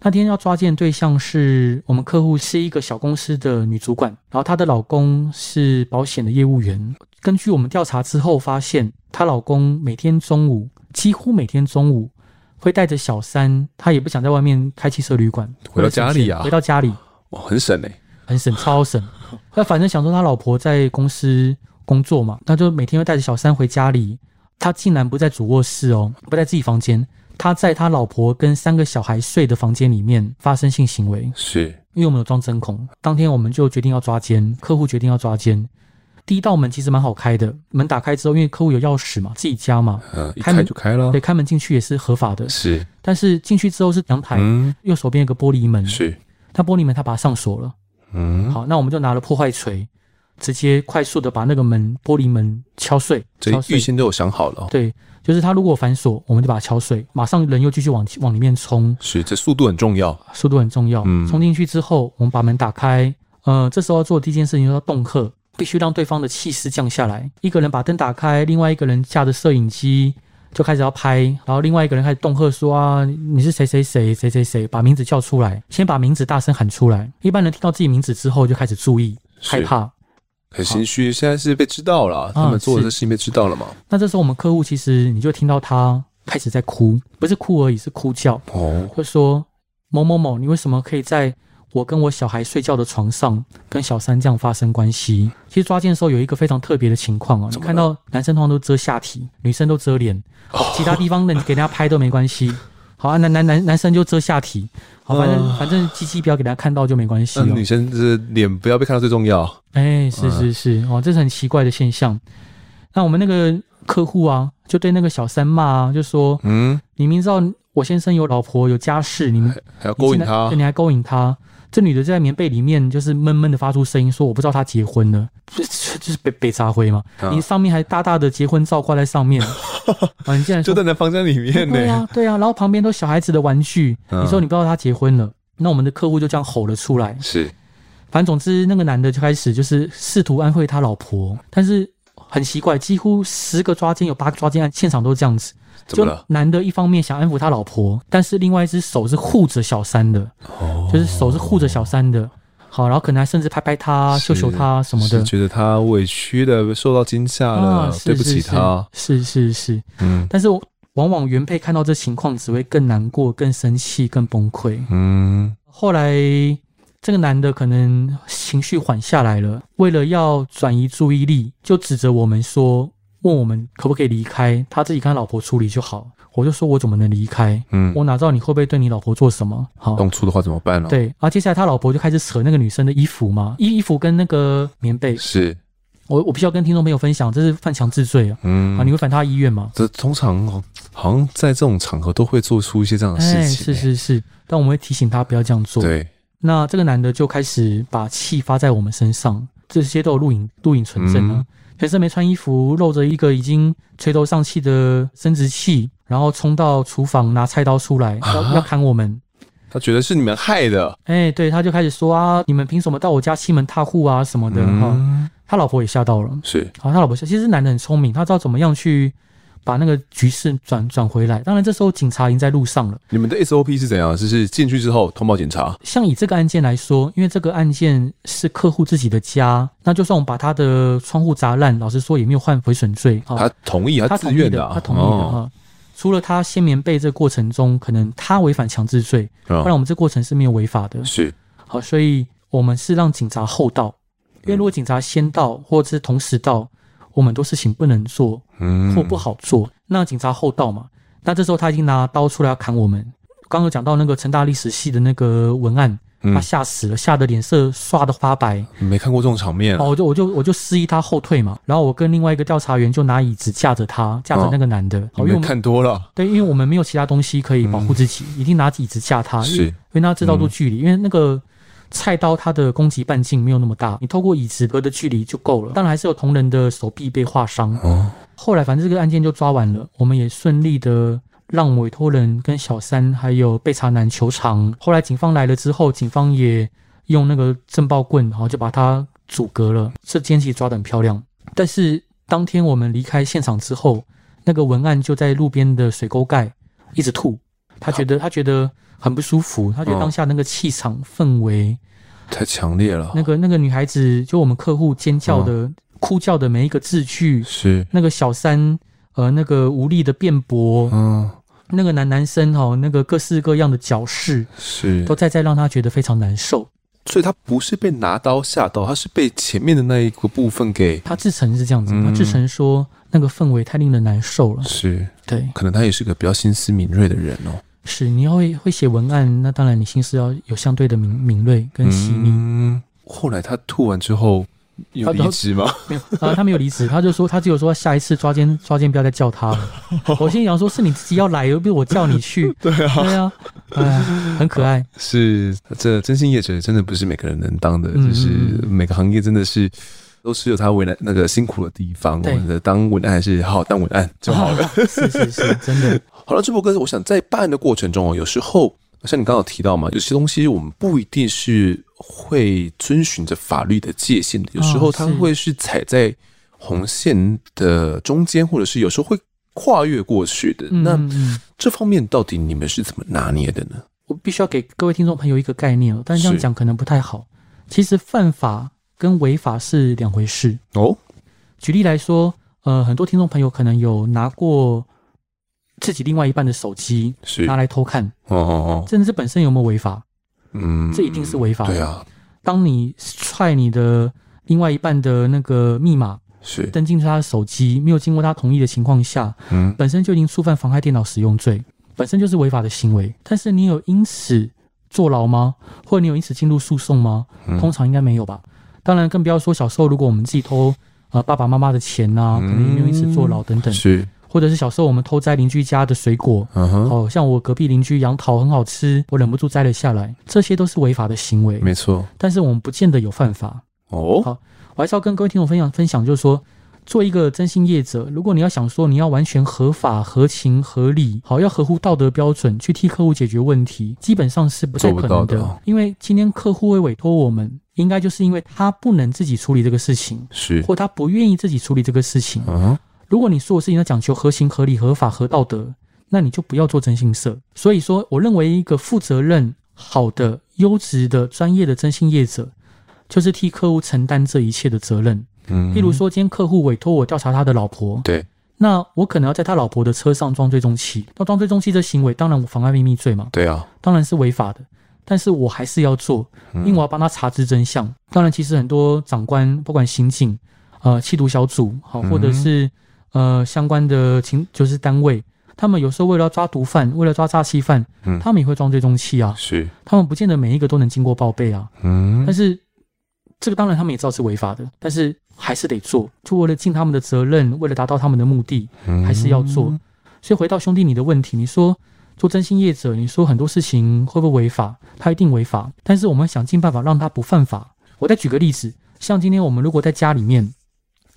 那天要抓奸对象是我们客户，是一个小公司的女主管，然后她的老公是保险的业务员。根据我们调查之后发现，她老公每天中午，几乎每天中午会带着小三，他也不想在外面开汽车旅馆，回到家里啊，回到家里，哇，很省哎，很省，超省。那反正想说他老婆在公司工作嘛，那就每天会带着小三回家里，他竟然不在主卧室哦，不在自己房间。他在他老婆跟三个小孩睡的房间里面发生性行为，是因为我们有装针孔。当天我们就决定要抓奸，客户决定要抓奸。第一道门其实蛮好开的，门打开之后，因为客户有钥匙嘛，自己家嘛，嗯，开门就开了，对，开门进去也是合法的。是，但是进去之后是阳台，嗯，右手边有个玻璃门，是，他玻璃门他把它上锁了，嗯，好，那我们就拿了破坏锤。直接快速的把那个门玻璃门敲碎，这预先都有想好了。对，就是他如果反锁，我们就把它敲碎，马上人又继续往往里面冲。是，这速度很重要，速度很重要。嗯，冲进去之后，我们把门打开。呃，这时候要做的第一件事情就是要动客，必须让对方的气势降下来。一个人把灯打开，另外一个人架着摄影机就开始要拍，然后另外一个人开始恫吓说啊，你是谁谁谁谁谁谁，把名字叫出来，先把名字大声喊出来。一般人听到自己名字之后就开始注意，害怕。很心虚，现在是被知道了，他们做的事情被知道了嘛？那这时候我们客户其实你就听到他开始在哭，不是哭而已，是哭叫哦，会说某某某，你为什么可以在我跟我小孩睡觉的床上跟小三这样发生关系？其实抓奸的时候有一个非常特别的情况啊，你看到男生通常都遮下体，女生都遮脸，其他地方的你给人家拍都没关系。好啊，男男男男生就遮下体，好，反正、呃、反正机器不要给大家看到就没关系、哦。女生是脸不要被看到最重要。哎，是是是，哦，这是很奇怪的现象。那我们那个客户啊，就对那个小三骂啊，就说：“嗯，你明知道我先生有老婆有家室，你们还要勾引他，你还勾引他。”这女的在棉被里面就是闷闷的发出声音，说：“我不知道她结婚了，这 就是被被扎灰嘛。你上面还大大的结婚照挂在上面，啊，你竟然就在那房间里面呢？对呀，对呀。然后旁边都小孩子的玩具，你说你不知道她结婚了，那我们的客户就这样吼了出来。是，反正总之那个男的就开始就是试图安慰他老婆，但是很奇怪，几乎十个抓奸有八个抓奸案现场都是这样子。”就男的一方面想安抚他老婆，但是另外一只手是护着小三的，哦，就是手是护着小三的。好，然后可能还甚至拍拍他、秀秀他什么的，觉得他委屈的受到惊吓了，啊，对不起他。是是是，嗯。但是往往原配看到这情况，只会更难过、更生气、更崩溃。嗯。后来这个男的可能情绪缓下来了，为了要转移注意力，就指着我们说。问我们可不可以离开，他自己跟他老婆处理就好。我就说，我怎么能离开？嗯，我哪知道你会不会对你老婆做什么？好，动粗的话怎么办呢？对，然后接下来他老婆就开始扯那个女生的衣服嘛，衣衣服跟那个棉被。是，我我必须要跟听众朋友分享，这是犯强制罪啊。嗯，啊，你会反他医院吗？这通常好像在这种场合都会做出一些这样的事情。是是是，但我们会提醒他不要这样做。对，那这个男的就开始把气发在我们身上，这些都有录影录影存证啊。嗯全身没穿衣服，露着一个已经垂头丧气的生殖器，然后冲到厨房拿菜刀出来，要、砍我们。他觉得是你们害的。哎、欸，对，他就开始说啊，你们凭什么到我家欺门踏户啊什么的哈、嗯。他老婆也吓到了。是，好，他老婆其实男的很聪明，他知道怎么样去。把那个局势转转回来，当然这时候警察已经在路上了。你们的 SOP 是怎样？就是进去之后通报警察。像以这个案件来说，因为这个案件是客户自己的家，那就算我们把他的窗户砸烂，老实说也没有犯毁损罪。他同意，他自愿的，他同意的哈、哦。除了他掀棉被这个过程中，可能他违反强制罪，不然我们这过程是没有违法的。是好，所以我们是让警察后到，因为如果警察先到，或者是同时到。我们很多事情不能做，或不好做。嗯、那警察后到嘛？那这时候他已经拿刀出来要砍我们。刚刚讲到那个成大历史系的那个文案，他吓死了，吓得脸色刷的发白。没看过这种场面啊！哦，我就我就我就示意他后退嘛，然后我跟另外一个调查员就拿椅子架着他，架着那个男的。哦，因为看多了。对，因为我们没有其他东西可以保护自己，一定拿椅子架他。是，因为他知道度距离，因为那个菜刀它的攻击半径没有那么大，你透过椅子隔的距离就够了。当然还是有同人的手臂被划伤。哦，后来反正这个案件就抓完了，我们也顺利的。让委托人跟小三还有被查男求偿。后来警方来了之后，警方也用那个震爆棍，然后就把他阻隔了。这奸细抓得很漂亮。但是当天我们离开现场之后，那个文案就在路边的水沟盖一直吐。他觉得他觉得很不舒服，他觉得当下那个气场氛围太强烈了。那个那个女孩子，就我们客户尖叫的、哭叫的每一个字句，是。那个小三呃那个无力的辩驳，嗯。那个男男生哦，那个各式各样的矫饰是。都在在让他觉得非常难受，所以他不是被拿刀吓到，他是被前面的那一个部分给他自成是这样子，嗯、他自成说那个氛围太令人难受了，是。对，可能他也是个比较心思敏锐的人哦。是，你要会会写文案，那当然你心思要有相对的敏敏锐跟细腻。嗯，后来他吐完之后。有离职吗？没有啊，他没有离职，他就说他只有说下一次抓奸抓奸不要再叫他了。我心想说，是你自己要来，又不是我叫你去。对啊，对啊，哎，很可爱。是这真心业者真的不是每个人能当的，嗯、就是每个行业真的是都是有他为难那个辛苦的地方。我们的当文案还是好好当文案就好了。是是是，真的。好了，智博哥，我想在办案的过程中哦，有时候。像你刚刚有提到嘛，有些东西我们不一定是会遵循着法律的界限的，有时候它会是踩在红线的中间，或者是有时候会跨越过去的。那这方面到底你们是怎么拿捏的呢？我必须要给各位听众朋友一个概念哦，但是这样讲可能不太好。其实犯法跟违法是两回事哦。举例来说，呃，很多听众朋友可能有拿过。自己另外一半的手机拿来偷看哦哦哦，甚至这本身有没有违法？嗯，这一定是违法的。对啊，当你踹你的另外一半的那个密码是登进他的手机，没有经过他同意的情况下，嗯，本身就已经触犯妨害电脑使用罪，本身就是违法的行为。但是你有因此坐牢吗？或者你有因此进入诉讼吗？通常应该没有吧。当然，更不要说小时候，如果我们自己偷呃爸爸妈妈的钱呐，可能也没有因此坐牢等等。是。或者是小时候我们偷摘邻居家的水果，好、uh huh. 像我隔壁邻居杨桃很好吃，我忍不住摘了下来，这些都是违法的行为，没错。但是我们不见得有犯法哦。Oh? 好，我还是要跟各位听众分享分享，就是说，做一个征信业者，如果你要想说你要完全合法、合情、合理，好，要合乎道德标准去替客户解决问题，基本上是不太可能的。的因为今天客户会委托我们，应该就是因为他不能自己处理这个事情，是或他不愿意自己处理这个事情。Uh huh. 如果你所有事情都讲求合情、合理、合法、合道德，那你就不要做征信社。所以说，我认为一个负责任、好的、优质的、专业的征信业者，就是替客户承担这一切的责任。嗯，譬如说，今天客户委托我调查他的老婆，对，那我可能要在他老婆的车上装追踪器。那装追踪器这行为，当然我妨碍秘密罪嘛，对啊，当然是违法的。但是我还是要做，因为我要帮他查知真相。当然，其实很多长官，不管刑警、呃，缉毒小组，好，或者是。呃，相关的情就是单位，他们有时候为了要抓毒贩，为了抓诈欺犯，嗯，他们也会装追踪器啊。是，他们不见得每一个都能经过报备啊。嗯，但是这个当然他们也知道是违法的，但是还是得做，就为了尽他们的责任，为了达到他们的目的，还是要做。所以回到兄弟你的问题，你说做征信业者，你说很多事情会不会违法？他一定违法，但是我们想尽办法让他不犯法。我再举个例子，像今天我们如果在家里面。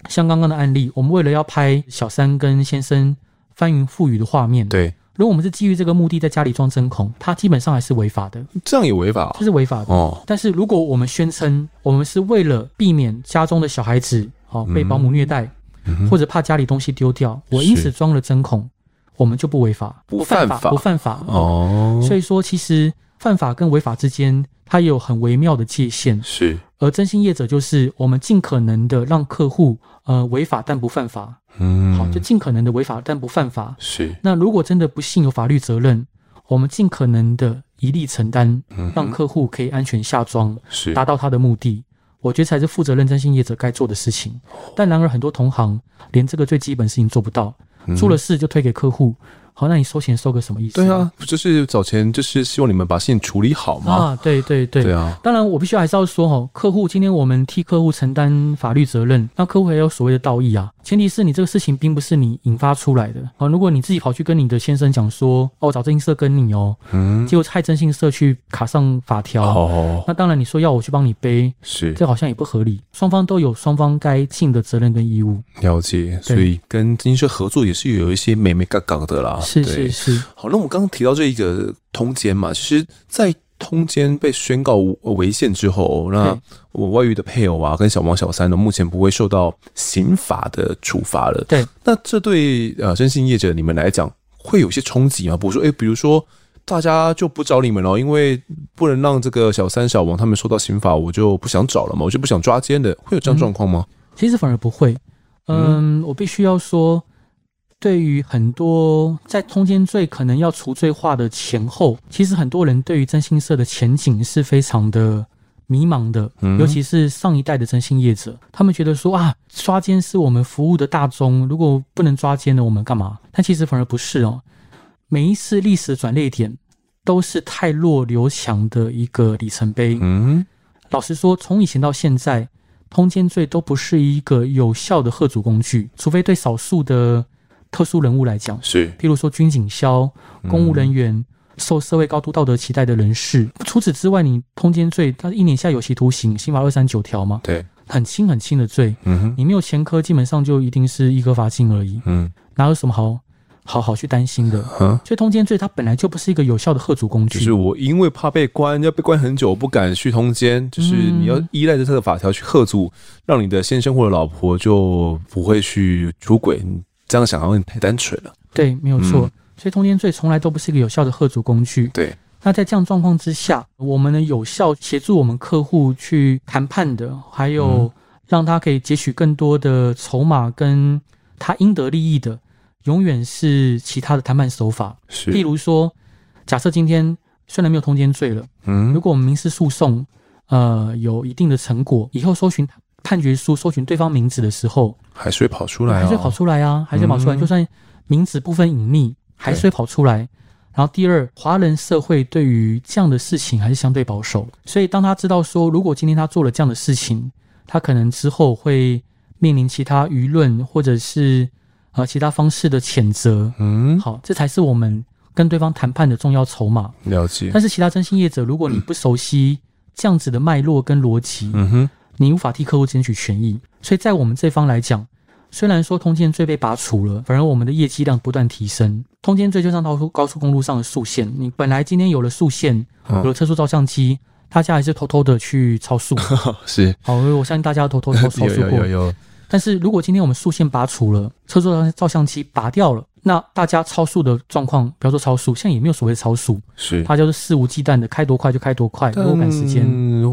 像刚刚的案例，我们为了要拍小三跟先生翻云覆雨的画面，对，如果我们是基于这个目的在家里装针孔，它基本上还是违法的。这样也违法？这是违法的哦。但是如果我们宣称我们是为了避免家中的小孩子哦被保姆虐待，嗯、或者怕家里东西丢掉，我因此装了针孔，我们就不违法，不犯法，不犯法哦。所以说，其实犯法跟违法之间，它也有很微妙的界限。是。而征信业者就是我们尽可能的让客户呃违法但不犯法，嗯，好，就尽可能的违法但不犯法。是。那如果真的不幸有法律责任，我们尽可能的一力承担，让客户可以安全下庄，是达到他的目的。我觉得才是负责任征信业者该做的事情。但然而很多同行连这个最基本事情做不到，出了事就推给客户，好，那你收钱收个什么意思？对啊，就是找钱，就是希望你们把事情处理好嘛。啊，对对对，对啊。当然，我必须还是要说哦，客户今天我们替客户承担法律责任，那客户也有所谓的道义啊。前提是你这个事情并不是你引发出来的啊。如果你自己跑去跟你的先生讲说，哦，我找征信社跟你哦，嗯，结果害征信社去卡上法条，哦，那当然你说要我去帮你背，是，这好像也不合理。双方都有双方该尽的责任跟义务。了解，所以跟征信社合作也是有一些美美嘎嘎的啦。是是是，好，那我们刚刚提到这一个通奸嘛，其实，在通奸被宣告违宪之后，那我外遇的配偶啊，跟小王小三呢，目前不会受到刑法的处罚了。对，那这对呃征信业者你们来讲，会有些冲击吗？比如说，哎，比如说大家就不找你们了，因为不能让这个小三小王他们受到刑法，我就不想找了嘛，我就不想抓奸的，会有这样状况吗？嗯，其实反而不会。嗯，我必须要说。对于很多在通奸罪可能要除罪化的前后，其实很多人对于征信社的前景是非常的迷茫的，尤其是上一代的征信业者，他们觉得说啊，抓奸是我们服务的大宗，如果不能抓奸呢，我们干嘛？但其实反而不是哦，每一次历史转捩点都是太弱留强的一个里程碑。嗯，老实说，从以前到现在，通奸罪都不是一个有效的吓阻工具，除非对少数的。特殊人物来讲，是譬如说军警消、公务人员、受社会高度道德期待的人士。嗯、除此之外，你通奸罪，它一年下有期徒刑，刑法二三九条嘛，对，很轻很轻的罪。嗯哼，你没有前科，基本上就一定是一个罚金而已。嗯，哪有什么好好好去担心的？嗯，所以通奸罪它本来就不是一个有效的吓阻工具。就是我因为怕被关，要被关很久，我不敢去通奸。就是你要依赖着这个法条去吓阻，让你的先生或者老婆就不会去出轨。这样想好像太单纯了。对，没有错。嗯、所以通奸罪从来都不是一个有效的吓阻工具。对。那在这样状况之下，我们能有效协助我们客户去谈判的，还有让他可以截取更多的筹码，跟他应得利益的，永远是其他的谈判手法。是。譬如说，假设今天虽然没有通奸罪了，嗯，如果我们民事诉讼，呃，有一定的成果，以后搜寻。判决书搜寻对方名字的时候，还是会跑出来，还是会跑出来啊，海水跑出来。就算名字部分隐秘，还是会跑出来。然后第二，华人社会对于这样的事情还是相对保守，所以当他知道说，如果今天他做了这样的事情，他可能之后会面临其他舆论或者是呃其他方式的谴责。嗯，好，这才是我们跟对方谈判的重要筹码。了解。但是其他征信业者，如果你不熟悉这样子的脉络跟逻辑，嗯哼。你无法替客户争取权益，所以在我们这方来讲，虽然说通奸罪被拔除了，反而我们的业绩量不断提升。通奸罪就像高速高速公路上的速限，你本来今天有了速限，有了测速照相机，大家还是偷偷的去超速。是，好，我相信大家都偷偷超速过。有有有有。但是如果今天我们速线拔除了，测速照相机拔掉了。那大家超速的状况，不要说超速，现在也没有所谓的超速，是，他就是肆无忌惮的开多快就开多快，多赶时间，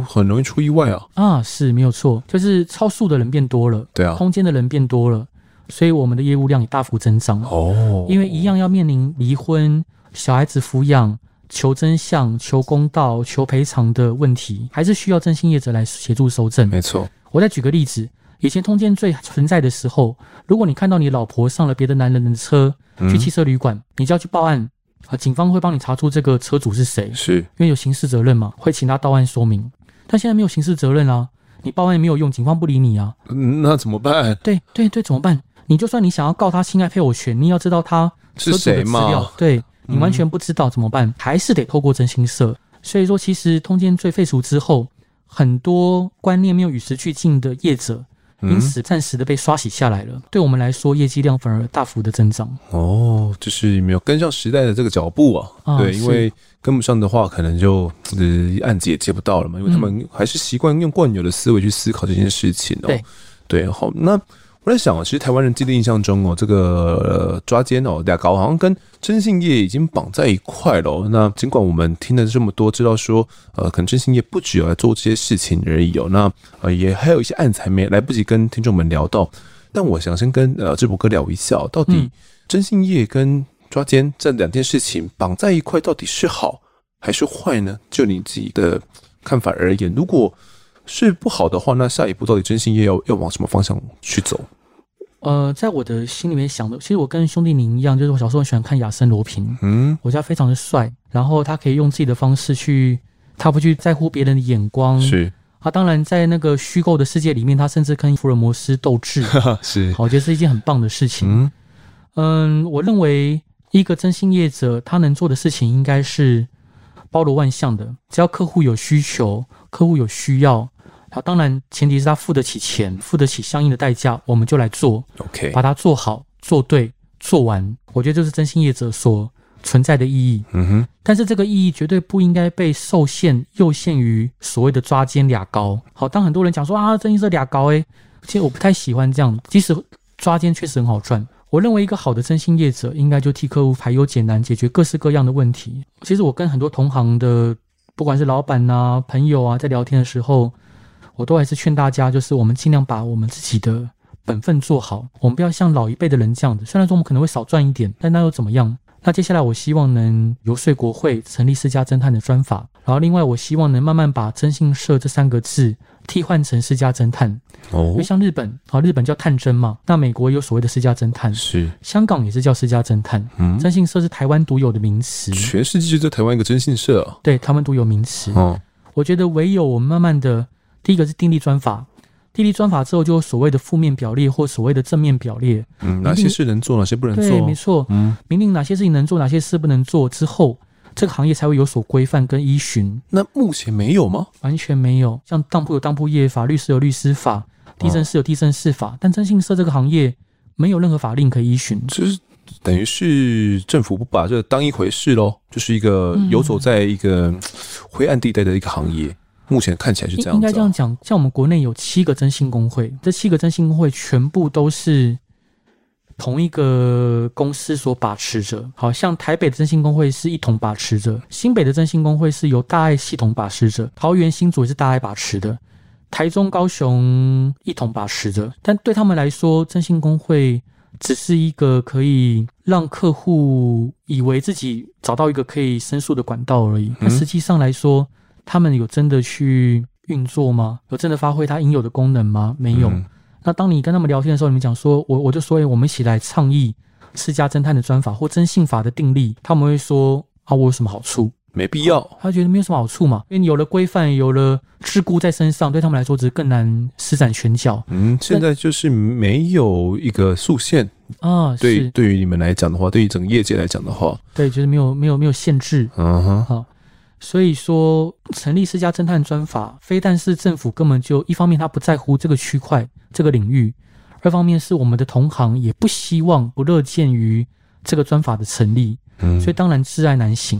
很容易出意外啊。啊，是没有错，就是超速的人变多了，对啊，空间的人变多了，所以我们的业务量也大幅增长。哦，因为一样要面临离婚、小孩子抚养、求真相、求公道、求赔偿的问题，还是需要征信业者来协助收证。没错，我再举个例子。以前通奸罪存在的时候，如果你看到你老婆上了别的男人的车去汽车旅馆，嗯、你就要去报案啊，警方会帮你查出这个车主是谁，是因为有刑事责任嘛，会请他到案说明。但现在没有刑事责任啊，你报案也没有用，警方不理你啊，那怎么办？对对对，怎么办？你就算你想要告他侵害配偶权，你要知道他车主的资料，对你完全不知道怎么办？还是得透过征信社。所以说，其实通奸罪废除之后，很多观念没有与时俱进的业者。因此，暂时的被刷洗下来了。对我们来说，业绩量反而大幅的增长。哦，就是没有跟上时代的这个脚步啊。啊对，因为跟不上的话，可能就呃案子也接不到了嘛。因为他们还是习惯用惯有的思维去思考这件事情哦。对，对，好，那。我在想啊，其实台湾人记得印象中哦，这个、呃、抓奸哦，大家搞好像跟征信业已经绑在一块了。那尽管我们听了这么多，知道说呃，可能征信业不只有来做这些事情而已哦。那呃，也还有一些案子还没来不及跟听众们聊到。但我想先跟呃智博哥聊一下，到底征信业跟抓奸这两件事情绑在一块，到底是好还是坏呢？就你自己的看法而言，如果是不好的话，那下一步到底真心业要要往什么方向去走？呃，在我的心里面想的，其实我跟兄弟您一样，就是我小时候很喜欢看亚森罗平，嗯，我觉得他非常的帅，然后他可以用自己的方式去，他不去在乎别人的眼光，是。他当然在那个虚构的世界里面，他甚至跟福尔摩斯斗智，是，好，我觉得是一件很棒的事情。嗯，嗯，我认为一个征信业者他能做的事情应该是包罗万象的，只要客户有需求，客户有需要，好，当然前提是他付得起钱，付得起相应的代价，我们就来做，OK，把它做好、做对、做完。我觉得这是征信业者所存在的意义，嗯哼，但是这个意义绝对不应该被受限、又限于所谓的抓奸俩高。好，当很多人讲说啊，征信社俩高，诶，其实我不太喜欢这样。即使抓奸确实很好赚，我认为一个好的征信业者应该就替客户排忧解难，解决各式各样的问题。其实我跟很多同行的，不管是老板啊、朋友啊，在聊天的时候，我都还是劝大家，就是我们尽量把我们自己的本分做好，我们不要像老一辈的人这样子。虽然说我们可能会少赚一点，但那又怎么样？那接下来，我希望能游说国会成立私家侦探的专法，然后另外，我希望能慢慢把征信社这三个字替换成私家侦探。哦，因为像日本啊，日本叫探侦嘛，那美国有所谓的私家侦探，是香港也是叫私家侦探。嗯，征信社是台湾独有的名词，全世界就在台湾一个征信社啊，对，他们独有名词。哦，我觉得唯有我们慢慢的，第一个是订立专法。订立专法之后，就有所谓的负面表列或所谓的正面表列。嗯，哪些事能做，哪些不能做？对，没错。嗯，明定哪些事情能做，哪些事不能做之后，这个行业才会有所规范跟依循。那目前没有吗？完全没有。像当铺有当铺业法，律师有律师法，地政士有地政士法，哦、但征信社这个行业没有任何法令可以依循。就是等于是政府不把这个当一回事喽，就是一个游走在一个灰暗地带的一个行业。目前看起来是这样，啊，应该这样讲。像我们国内有七个征信工会，这七个征信工会全部都是同一个公司所把持着。好像台北的征信工会是一同把持着，新北的征信工会是由大爱系统把持着，桃园新竹也是大爱把持的，台中高雄一同把持着。但对他们来说，征信工会只是一个可以让客户以为自己找到一个可以申诉的管道而已。那实际上来说，他们有真的去运作吗？有真的发挥它应有的功能吗？没有。嗯、那当你跟他们聊天的时候，你们讲说，我我就说，我们一起来倡议私家侦探的专法或征信法的订立，他们会说啊，我有什么好处？没必要。他觉得没有什么好处嘛，因为你有了规范，有了桎梏在身上，对他们来说只是更难施展拳脚。嗯，现在就是没有一个速限啊。对，是对于你们来讲的话，对于整个业界来讲的话，对，就是没有没有没有限制。嗯哼，好。所以说，成立私家侦探专法，非但是政府根本就一方面他不在乎这个区块、这个领域，二方面是我们的同行也不希望、不乐见于这个专法的成立。嗯，所以当然挚爱难行。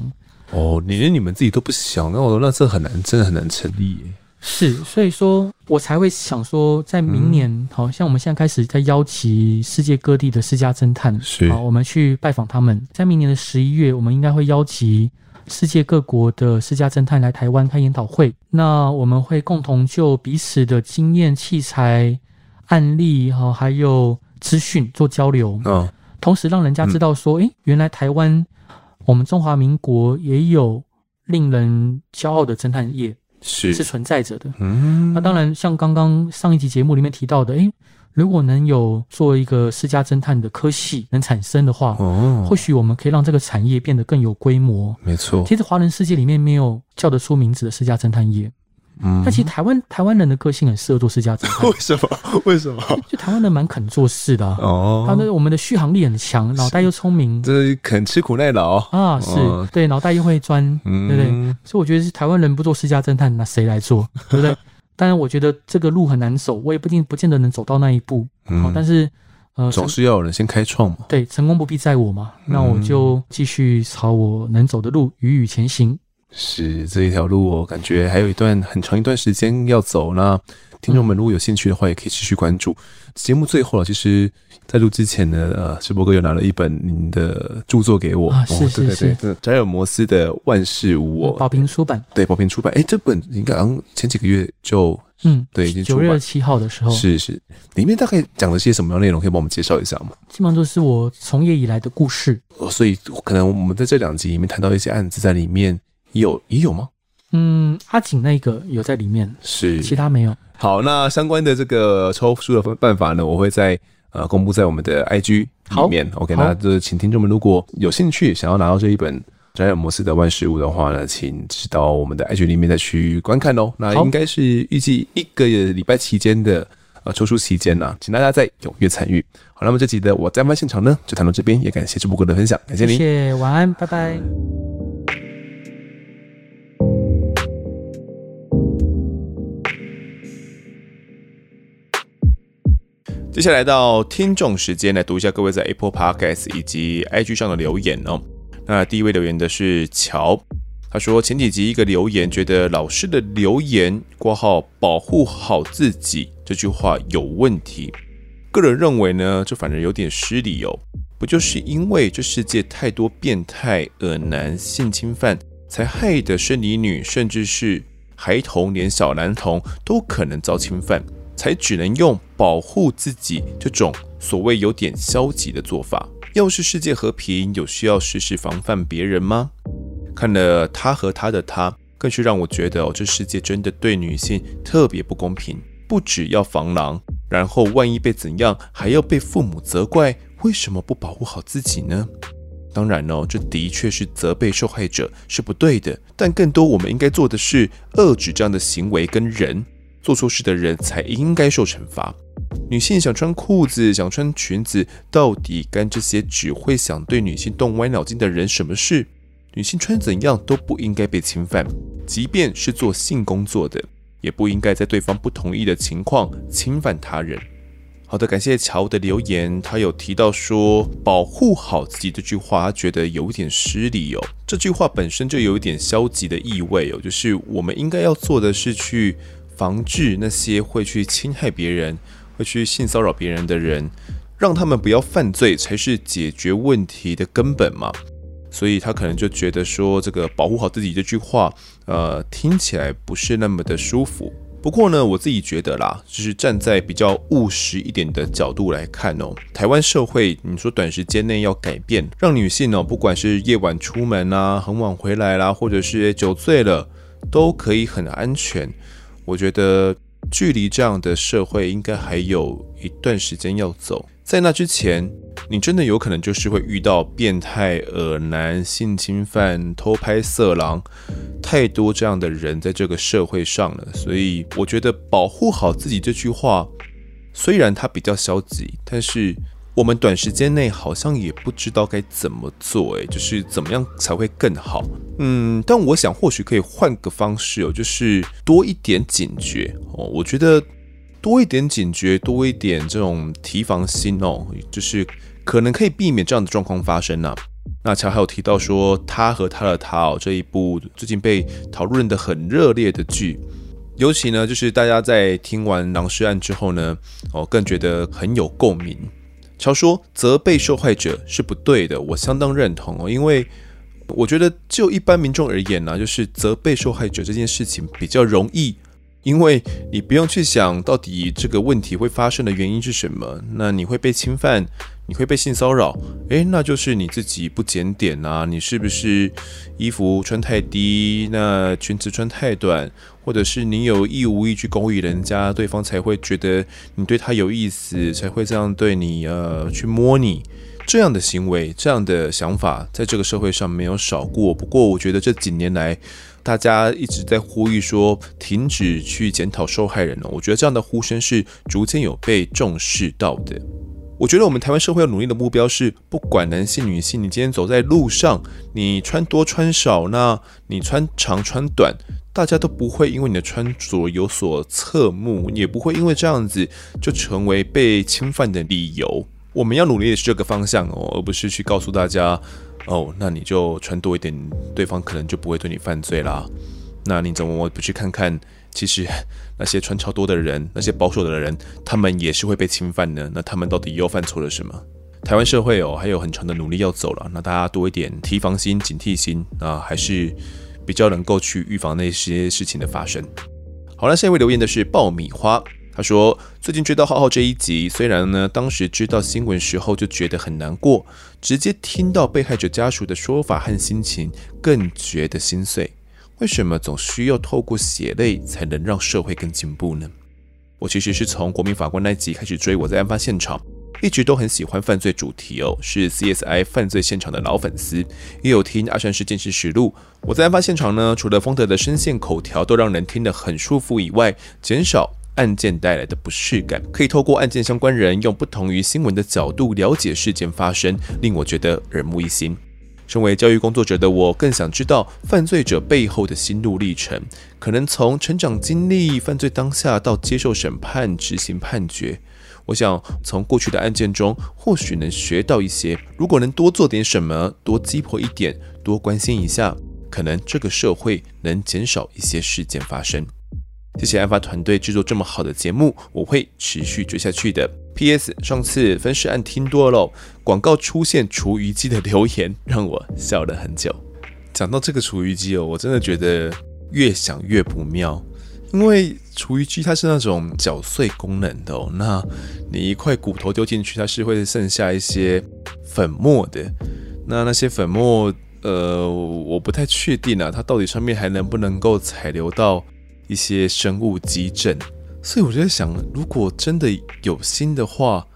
哦，你连你们自己都不想，那我那这很难，真的很难成立耶。是，所以说我才会想说，在明年，嗯、好像我们现在开始在邀集世界各地的私家侦探，是，好，我们去拜访他们。在明年的十一月，我们应该会邀集。世界各国的私家侦探来台湾开研讨会，那我们会共同就彼此的经验、器材、案例哈，还有资讯做交流。嗯，同时让人家知道说，诶、嗯欸，原来台湾我们中华民国也有令人骄傲的侦探业是是存在着的。嗯，那当然，像刚刚上一集节目里面提到的，诶、欸。如果能有做一个私家侦探的科系能产生的话，哦，或许我们可以让这个产业变得更有规模。没错，其实华人世界里面没有叫得出名字的私家侦探业。嗯，但其实台湾台湾人的个性很适合做私家侦探。为什么？为什么？就台湾人蛮肯做事的、啊、哦，他的我们的续航力很强，脑袋又聪明，这肯吃苦耐劳啊，是、哦、对，脑袋又会钻，嗯、对不对？所以我觉得是台湾人不做私家侦探，那谁来做？对不对？当然，我觉得这个路很难走，我也不一定不见得能走到那一步。但是呃，总是要有人先开创嘛。对，成功不必在我嘛，那我就继续朝我能走的路踽踽前行。是这一条路，我感觉还有一段很长一段时间要走。那听众们如果有兴趣的话，也可以继续关注。节目最后了，其实。在录之前呢，呃，石博哥又拿了一本您的著作给我，啊，是是是，宅尔摩斯的《万事无我》，宝瓶出版，对，宝瓶出版，哎，这本应该好像前几个月就，嗯，对，已经九月七号的时候，是是，里面大概讲了些什么样内容？可以帮我们介绍一下吗？基本上都是我从业以来的故事，所以可能我们在这两集里面谈到一些案子，在里面也有也有吗？嗯，阿景那个有在里面，是，其他没有。好，那相关的这个抽书的办法呢，我会在。呃公布在我们的 IG 里面。OK，那就是请听众们如果有兴趣想要拿到这一本宅尔摩斯的万事屋的话呢，请到我们的 IG 里面再去观看哦。那应该是预计一个礼拜期间的呃抽书期间呢，请大家再踊跃参与。好，那么这集的我在案发现场呢就谈到这边，也感谢直播哥的分享，感谢您，谢谢，晚安，拜拜。接下来到听众时间，来读一下各位在 Apple Podcast 以及 IG 上的留言哦。那第一位留言的是乔，他说前几集一个留言觉得老师的留言括号保护好自己这句话有问题，个人认为呢，这反而有点失礼哦。不就是因为这世界太多变态、恶男、性侵犯，才害得生理女甚至是孩童，连小男童都可能遭侵犯？才只能用保护自己这种所谓有点消极的做法。要是世界和平，有需要时时防范别人吗？看了他和他的他，更是让我觉得哦，这世界真的对女性特别不公平。不只要防狼，然后万一被怎样，还要被父母责怪，为什么不保护好自己呢？当然哦，这的确是责备受害者是不对的，但更多我们应该做的是遏制这样的行为跟人。做错事的人才应该受惩罚。女性想穿裤子、想穿裙子，到底干这些只会想对女性动歪脑筋的人什么事？女性穿怎样都不应该被侵犯，即便是做性工作的，也不应该在对方不同意的情况侵犯他人。好的，感谢乔的留言，他有提到说保护好自己这句话，觉得有点失礼哦。这句话本身就有一点消极的意味哦，就是我们应该要做的是去。防治那些会去侵害别人、会去性骚扰别人的人，让他们不要犯罪，才是解决问题的根本嘛。所以他可能就觉得说，这个保护好自己这句话，呃，听起来不是那么的舒服。不过呢，我自己觉得啦，就是站在比较务实一点的角度来看哦，台湾社会，你说短时间内要改变，让女性哦，不管是夜晚出门啊，很晚回来啦，或者是酒醉了，都可以很安全。我觉得距离这样的社会应该还有一段时间要走，在那之前，你真的有可能就是会遇到变态、恶男、性侵犯、偷拍色狼，太多这样的人在这个社会上了。所以，我觉得保护好自己这句话，虽然它比较消极，但是。我们短时间内好像也不知道该怎么做，诶，就是怎么样才会更好？嗯，但我想或许可以换个方式哦，就是多一点警觉哦。我觉得多一点警觉，多一点这种提防心哦，就是可能可以避免这样的状况发生啊。那乔还有提到说，他和他的他哦，这一部最近被讨论的很热烈的剧，尤其呢，就是大家在听完狼尸案之后呢，哦，更觉得很有共鸣。乔说责备受害者是不对的，我相当认同哦，因为我觉得就一般民众而言呢，就是责备受害者这件事情比较容易，因为你不用去想到底这个问题会发生的原因是什么，那你会被侵犯。你会被性骚扰，诶，那就是你自己不检点啊！你是不是衣服穿太低，那裙子穿太短，或者是你有意无意去勾引人家，对方才会觉得你对他有意思，才会这样对你，呃，去摸你。这样的行为，这样的想法，在这个社会上没有少过。不过，我觉得这几年来，大家一直在呼吁说，停止去检讨受害人了。我觉得这样的呼声是逐渐有被重视到的。我觉得我们台湾社会要努力的目标是，不管男性女性，你今天走在路上，你穿多穿少，那你穿长穿短，大家都不会因为你的穿着有所侧目，也不会因为这样子就成为被侵犯的理由。我们要努力的是这个方向哦，而不是去告诉大家，哦，那你就穿多一点，对方可能就不会对你犯罪啦。那你怎么不去看看？其实那些穿超多的人，那些保守的人，他们也是会被侵犯的。那他们到底又犯错了什么？台湾社会哦，还有很长的努力要走了。那大家多一点提防心、警惕心啊，还是比较能够去预防那些事情的发生。好了，下一位留言的是爆米花，他说最近追到浩浩这一集，虽然呢当时知道新闻时候就觉得很难过，直接听到被害者家属的说法和心情，更觉得心碎。为什么总需要透过血泪才能让社会更进步呢？我其实是从国民法官那集开始追，我在案发现场一直都很喜欢犯罪主题哦，是 CSI 犯罪现场的老粉丝，也有听阿善师鉴识实录。我在案发现场呢，除了丰德的声线口条都让人听得很舒服以外，减少案件带来的不适感，可以透过案件相关人用不同于新闻的角度了解事件发生，令我觉得耳目一新。身为教育工作者的我，更想知道犯罪者背后的心路历程，可能从成长经历、犯罪当下到接受审判、执行判决。我想从过去的案件中，或许能学到一些。如果能多做点什么，多击破一点，多关心一下，可能这个社会能减少一些事件发生。谢谢案发团队制作这么好的节目，我会持续追下去的。P.S. 上次分尸案听多了，广告出现厨余机的留言，让我笑了很久。讲到这个厨余机哦，我真的觉得越想越不妙，因为厨余机它是那种搅碎功能的哦，那你一块骨头丢进去，它是会剩下一些粉末的。那那些粉末，呃，我不太确定啊，它到底上面还能不能够残留到一些生物基证。所以我就在想，如果真的有心的话，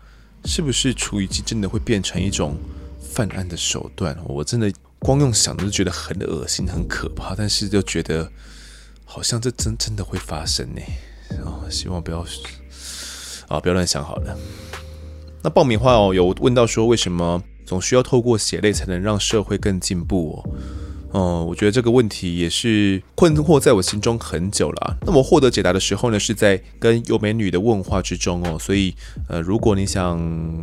是不是厨余机真的会变成一种犯案的手段？我真的光用想就觉得很恶心、很可怕，但是就觉得好像这真真的会发生呢。啊，希望不要啊，不要乱想好了。那爆米花哦，有问到说，为什么总需要透过血泪才能让社会更进步哦？哦，我觉得这个问题也是困惑在我心中很久了啊。那么获得解答的时候呢，是在跟有美女的问话之中哦。所以，呃，如果你想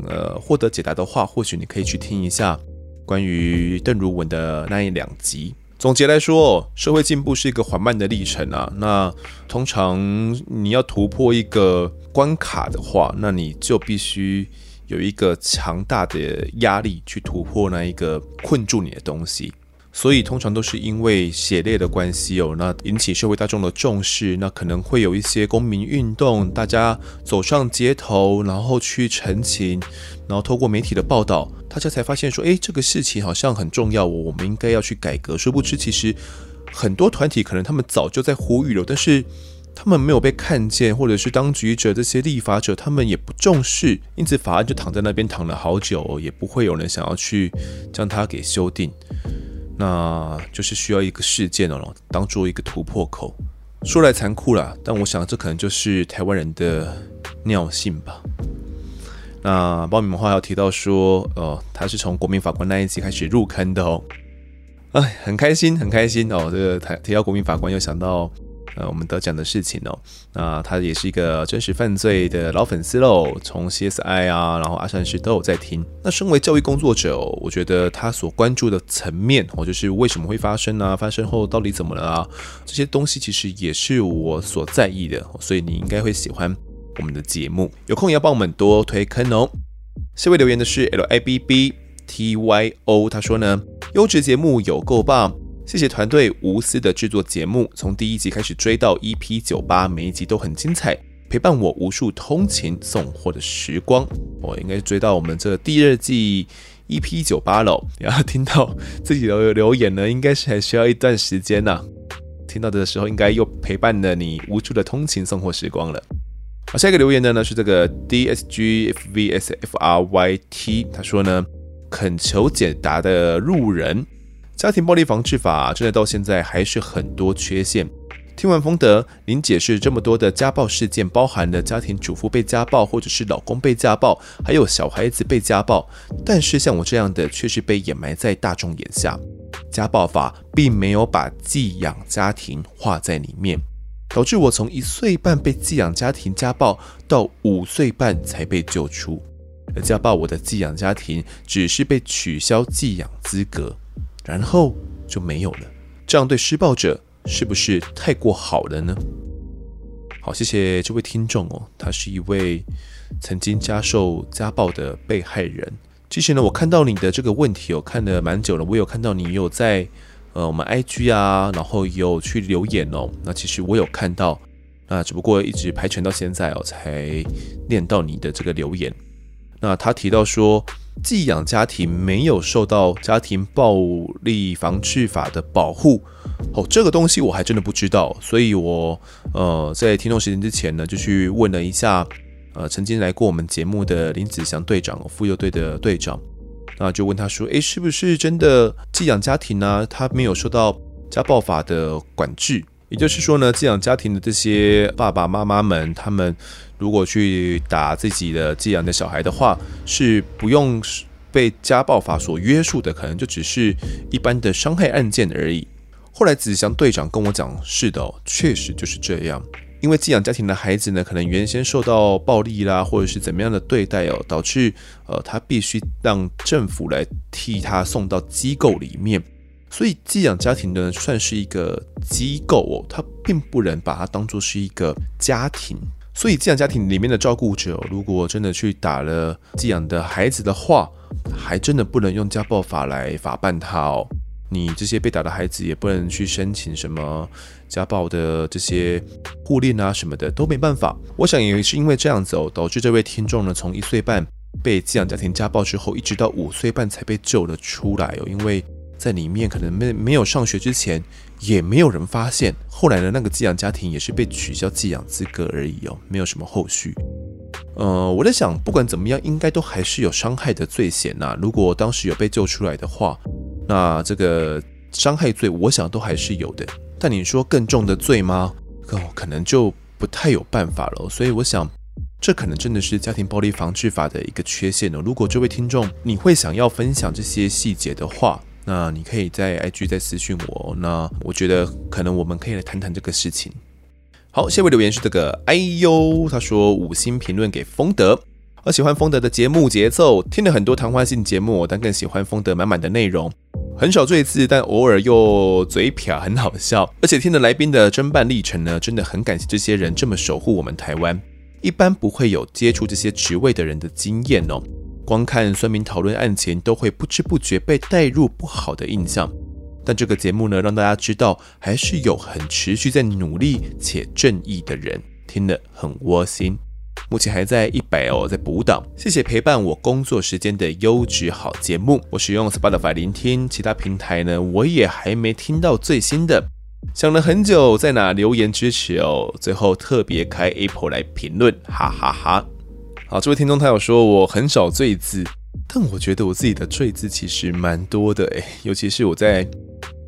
呃获得解答的话，或许你可以去听一下关于邓如文的那一两集。总结来说，社会进步是一个缓慢的历程啊。那通常你要突破一个关卡的话，那你就必须有一个强大的压力去突破那一个困住你的东西。所以通常都是因为血泪的关系哦，那引起社会大众的重视，那可能会有一些公民运动，大家走上街头，然后去陈情，然后透过媒体的报道，大家才发现说，诶，这个事情好像很重要，我们应该要去改革。殊不知，其实很多团体可能他们早就在呼吁了，但是他们没有被看见，或者是当局者这些立法者他们也不重视，因此法案就躺在那边躺了好久，也不会有人想要去将它给修订。那就是需要一个事件哦，当做一个突破口。说来残酷啦，但我想这可能就是台湾人的尿性吧。那爆米花要提到说，哦，他是从国民法官那一集开始入坑的哦。哎，很开心，很开心哦。这个提提到国民法官，又想到。呃，我们得奖的事情哦，那他也是一个真实犯罪的老粉丝喽，从 CSI 啊，然后阿善师都有在听。那身为教育工作者，我觉得他所关注的层面哦，就是为什么会发生啊，发生后到底怎么了啊，这些东西其实也是我所在意的，所以你应该会喜欢我们的节目。有空也要帮我们多推坑哦。下位留言的是 L I B B T Y O，他说呢，优质节目有够棒。谢谢团队无私的制作节目，从第一集开始追到 EP 九八，每一集都很精彩，陪伴我无数通勤送货的时光。我应该追到我们这第二季 EP 九八了，然后听到自己的留言呢，应该是还需要一段时间呐、啊。听到的时候，应该又陪伴了你无数的通勤送货时光了。好，下一个留言的呢是这个 D S G F V S F R Y T，他说呢，恳求解答的路人。家庭暴力防治法真的到现在还是很多缺陷。听完丰德，您解释这么多的家暴事件，包含了家庭主妇被家暴，或者是老公被家暴，还有小孩子被家暴。但是像我这样的，却是被掩埋在大众眼下。家暴法并没有把寄养家庭划在里面，导致我从一岁半被寄养家庭家暴，到五岁半才被救出。而家暴我的寄养家庭，只是被取消寄养资格。然后就没有了，这样对施暴者是不是太过好了呢？好，谢谢这位听众哦，他是一位曾经家受家暴的被害人。其实呢，我看到你的这个问题，我看了蛮久了，我有看到你有在呃我们 IG 啊，然后有去留言哦。那其实我有看到，那只不过一直排程到现在哦，才念到你的这个留言。那他提到说，寄养家庭没有受到家庭暴力防治法的保护，哦，这个东西我还真的不知道，所以我呃在听众时间之前呢，就去问了一下呃曾经来过我们节目的林子祥队长，妇幼队的队长，那就问他说：“诶，是不是真的寄养家庭呢？他没有受到家暴法的管制？也就是说呢，寄养家庭的这些爸爸妈妈们，他们如果去打自己的寄养的小孩的话，是不用被家暴法所约束的，可能就只是一般的伤害案件而已。”后来子祥队长跟我讲：“是的，确实就是这样。”因为寄养家庭的孩子呢，可能原先受到暴力啦，或者是怎么样的对待哦，导致呃他必须让政府来替他送到机构里面，所以寄养家庭呢算是一个机构哦，他并不能把它当作是一个家庭。所以寄养家庭里面的照顾者，如果真的去打了寄养的孩子的话，还真的不能用家暴法来法办他哦。你这些被打的孩子也不能去申请什么家暴的这些护令啊什么的都没办法。我想也是因为这样子哦，导致这位听众呢从一岁半被寄养家庭家暴之后，一直到五岁半才被救了出来哦。因为在里面可能没没有上学之前，也没有人发现。后来的，那个寄养家庭也是被取消寄养资格而已哦，没有什么后续。呃，我在想，不管怎么样，应该都还是有伤害的罪嫌呐。如果当时有被救出来的话。那这个伤害罪，我想都还是有的。但你说更重的罪吗？哦，可能就不太有办法了。所以我想，这可能真的是家庭暴力防治法的一个缺陷呢。如果这位听众你会想要分享这些细节的话，那你可以在 IG 再私讯我。那我觉得可能我们可以来谈谈这个事情。好，下一位留言是这个，哎呦，他说五星评论给丰德。我喜欢丰德的节目节奏，听了很多谈话性节目，但更喜欢丰德满满的内容。很少赘字，但偶尔又嘴瓢，很好笑。而且听了来宾的侦办历程呢，真的很感谢这些人这么守护我们台湾。一般不会有接触这些职位的人的经验哦，光看酸民讨论案情，都会不知不觉被带入不好的印象。但这个节目呢，让大家知道还是有很持续在努力且正义的人，听了很窝心。目前还在一百哦，在补档。谢谢陪伴我工作时间的优质好节目。我使用 Spotify 聆听，其他平台呢，我也还没听到最新的。想了很久，在哪留言支持哦。最后特别开 Apple 来评论，哈哈哈。好，这位听众他有说我很少赘字，但我觉得我自己的赘字其实蛮多的诶，尤其是我在。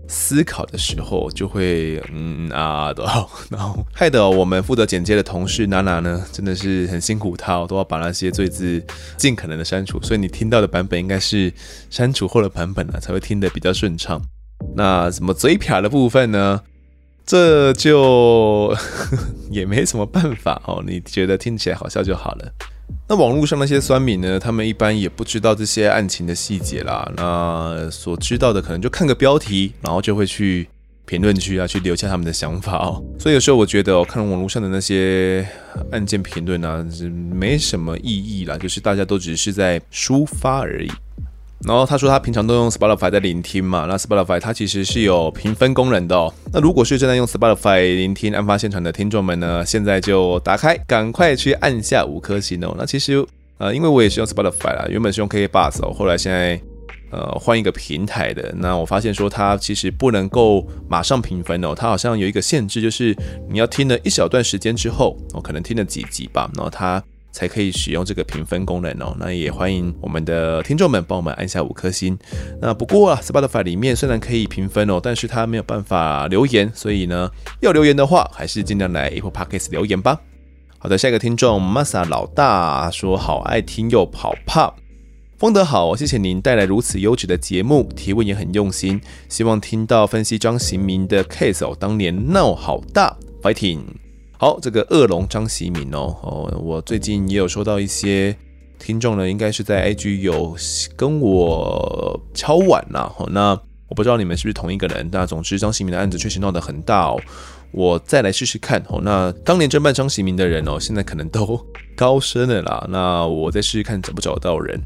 思考的时候就会嗯啊的，然后害得我们负责剪接的同事娜娜呢，真的是很辛苦，她都要把那些赘字尽可能的删除，所以你听到的版本应该是删除后的版本呢，才会听得比较顺畅。那什么嘴瓢的部分呢？这就 也没什么办法哦，你觉得听起来好笑就好了。那网络上那些酸民呢？他们一般也不知道这些案情的细节啦。那所知道的可能就看个标题，然后就会去评论区啊，去留下他们的想法哦。所以有时候我觉得我，看网络上的那些案件评论啊，是没什么意义啦，就是大家都只是在抒发而已。然后他说他平常都用 Spotify 在聆听嘛，那 Spotify 它其实是有评分功能的哦。那如果是正在用 Spotify 聆听案发现场的听众们呢，现在就打开，赶快去按下五颗星哦。那其实呃，因为我也是用 Spotify 啦，原本是用 KKBOX 哦，后来现在呃换一个平台的，那我发现说它其实不能够马上评分哦，它好像有一个限制，就是你要听了一小段时间之后，哦，可能听了几集吧，然后它。才可以使用这个评分功能哦。那也欢迎我们的听众们帮我们按下五颗星。那不过啊，Spotify 里面虽然可以评分哦，但是它没有办法留言，所以呢，要留言的话，还是尽量来 Apple Podcast 留言吧。好的，下一个听众 Masa 老大说好爱听又跑怕，风德好，谢谢您带来如此优质的节目，提问也很用心，希望听到分析张行明的 case 哦，当年闹好大，fighting。好，这个恶龙张喜敏哦哦，我最近也有收到一些听众呢，应该是在 IG 有跟我敲碗啦。哦，那我不知道你们是不是同一个人。那总之，张喜敏的案子确实闹得很大哦。我再来试试看哦。那当年侦办张喜明的人哦，现在可能都高升了啦。那我再试试看找不找到人。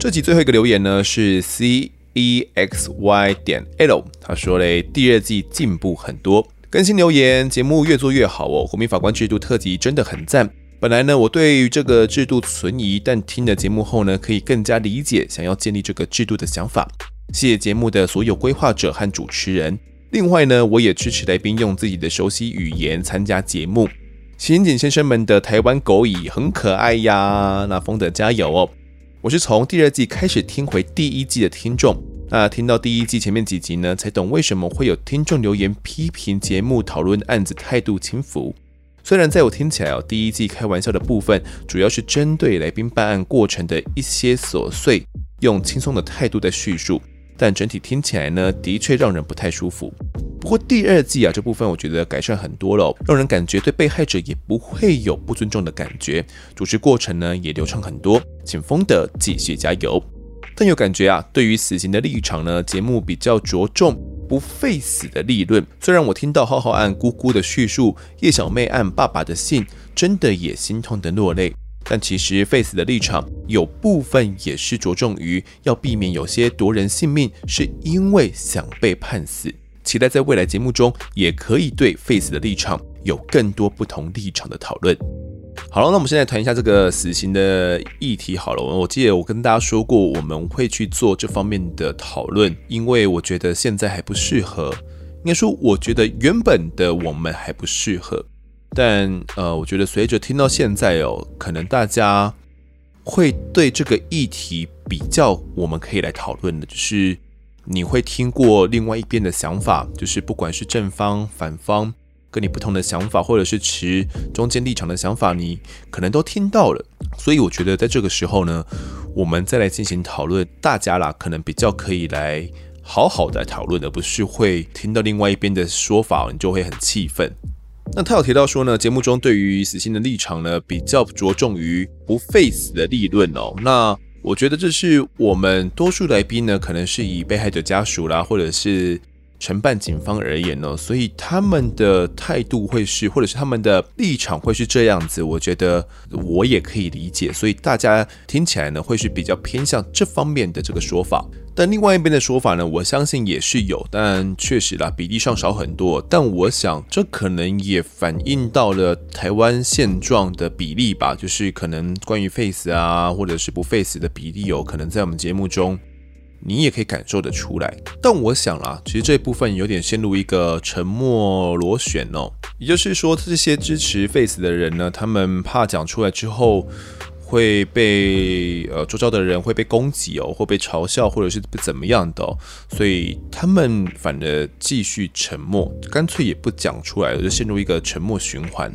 这集最后一个留言呢是 C E X Y 点 L，他说嘞，第二季进步很多。更新留言，节目越做越好哦。国民法官制度特辑真的很赞。本来呢，我对于这个制度存疑，但听了节目后呢，可以更加理解想要建立这个制度的想法。谢谢节目的所有规划者和主持人。另外呢，我也支持来宾用自己的熟悉语言参加节目。刑警先生们的台湾狗语很可爱呀，那丰的加油哦！我是从第二季开始听回第一季的听众，那听到第一季前面几集呢，才懂为什么会有听众留言批评节目讨论案子态度轻浮。虽然在我听起来哦，第一季开玩笑的部分主要是针对来宾办案过程的一些琐碎，用轻松的态度在叙述。但整体听起来呢，的确让人不太舒服。不过第二季啊，这部分我觉得改善很多了，让人感觉对被害者也不会有不尊重的感觉，主持过程呢也流畅很多。请丰德继续加油。但有感觉啊，对于死刑的立场呢，节目比较着重不废死的立论。虽然我听到浩浩案姑姑的叙述，叶小妹案爸爸的信，真的也心痛的落泪。但其实废死的立场有部分也是着重于要避免有些夺人性命是因为想被判死。期待在未来节目中也可以对废死的立场有更多不同立场的讨论。好了，那我们现在谈一下这个死刑的议题。好了，我记得我跟大家说过，我们会去做这方面的讨论，因为我觉得现在还不适合。应该说，我觉得原本的我们还不适合。但呃，我觉得随着听到现在哦，可能大家会对这个议题比较，我们可以来讨论的，就是你会听过另外一边的想法，就是不管是正方、反方，跟你不同的想法，或者是持中间立场的想法，你可能都听到了。所以我觉得在这个时候呢，我们再来进行讨论，大家啦，可能比较可以来好好的讨论，而不是会听到另外一边的说法，你就会很气愤。那他有提到说呢，节目中对于死刑的立场呢，比较着重于不废死的立论哦。那我觉得这是我们多数来宾呢，可能是以被害者家属啦，或者是承办警方而言呢，所以他们的态度会是，或者是他们的立场会是这样子。我觉得我也可以理解，所以大家听起来呢，会是比较偏向这方面的这个说法。但另外一边的说法呢，我相信也是有，但确实啦，比例上少很多。但我想，这可能也反映到了台湾现状的比例吧，就是可能关于 face 啊，或者是不 face 的比例有可能在我们节目中，你也可以感受得出来。但我想啦，其实这部分有点陷入一个沉默螺旋哦，也就是说，这些支持 Face 的人呢，他们怕讲出来之后。会被呃周遭的人会被攻击哦，会被嘲笑，或者是怎么样的哦，所以他们反而继续沉默，干脆也不讲出来了，就陷入一个沉默循环。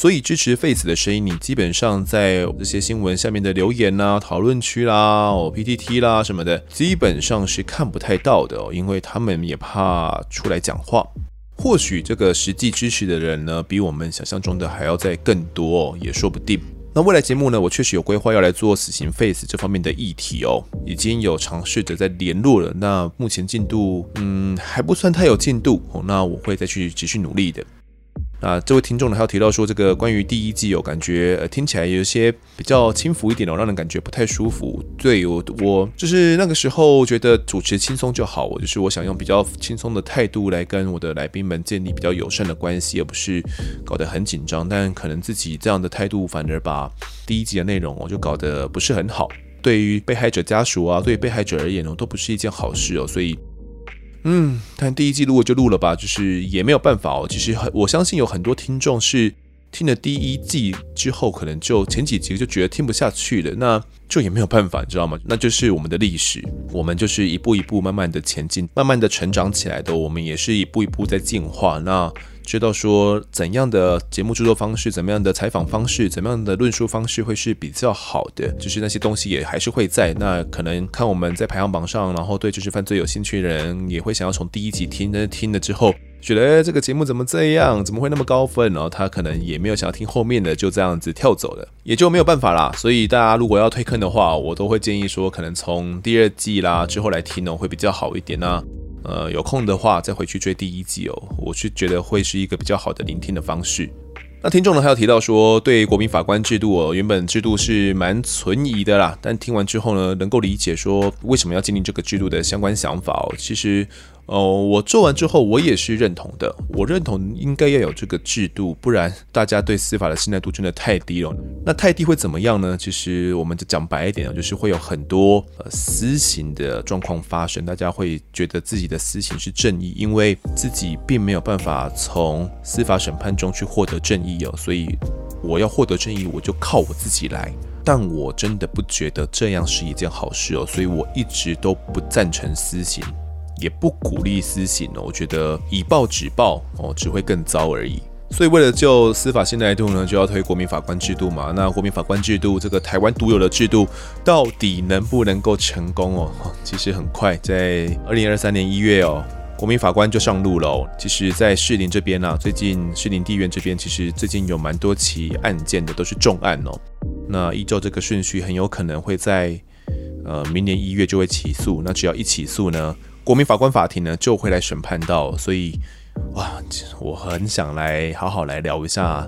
所以支持废死的声音，你基本上在这些新闻下面的留言啊、讨论区啦、哦 PTT 啦什么的，基本上是看不太到的哦，因为他们也怕出来讲话。或许这个实际支持的人呢，比我们想象中的还要再更多哦，也说不定。那未来节目呢，我确实有规划要来做死刑废死这方面的议题哦，已经有尝试着在联络了。那目前进度，嗯，还不算太有进度哦。那我会再去继续努力的。啊，这位听众呢，还有提到说，这个关于第一季有感觉，呃，听起来有些比较轻浮一点哦，让人感觉不太舒服。对，我，我就是那个时候觉得主持轻松就好，我就是我想用比较轻松的态度来跟我的来宾们建立比较友善的关系，而不是搞得很紧张。但可能自己这样的态度，反而把第一季的内容哦，就搞得不是很好。对于被害者家属啊，对被害者而言哦，都不是一件好事哦，所以。嗯，但第一季录了就录了吧，就是也没有办法哦。其实很，我相信有很多听众是听了第一季之后，可能就前几集就觉得听不下去了，那就也没有办法，你知道吗？那就是我们的历史，我们就是一步一步慢慢的前进，慢慢的成长起来的，我们也是一步一步在进化。那。知道说怎样的节目制作方式，怎么样的采访方式，怎么样的论述方式会是比较好的，就是那些东西也还是会在。那可能看我们在排行榜上，然后对知识犯罪有兴趣的人也会想要从第一集听，但是听了之后觉得，这个节目怎么这样，怎么会那么高分？然后他可能也没有想要听后面的，就这样子跳走了，也就没有办法啦。所以大家如果要退坑的话，我都会建议说，可能从第二季啦之后来听哦，会比较好一点呢。呃，有空的话再回去追第一季哦，我是觉得会是一个比较好的聆听的方式。那听众呢，还有提到说，对国民法官制度哦，原本制度是蛮存疑的啦，但听完之后呢，能够理解说为什么要建立这个制度的相关想法哦。其实，哦，我做完之后，我也是认同的。我认同应该要有这个制度，不然大家对司法的信赖度真的太低了。那太低会怎么样呢？其实我们就讲白一点，就是会有很多呃私刑的状况发生。大家会觉得自己的私刑是正义，因为自己并没有办法从司法审判中去获得正义哦，所以我要获得正义，我就靠我自己来。但我真的不觉得这样是一件好事哦，所以我一直都不赞成私刑。也不鼓励私刑哦，我觉得以暴制暴哦，只会更糟而已。所以为了救司法信赖度呢，就要推国民法官制度嘛。那国民法官制度这个台湾独有的制度，到底能不能够成功哦？其实很快，在二零二三年一月哦，国民法官就上路了。其实，在士林这边呢，最近士林地院这边，其实最近有蛮多起案件的，都是重案哦。那依照这个顺序，很有可能会在呃明年一月就会起诉。那只要一起诉呢，国民法官法庭呢就会来审判到，所以哇，我很想来好好来聊一下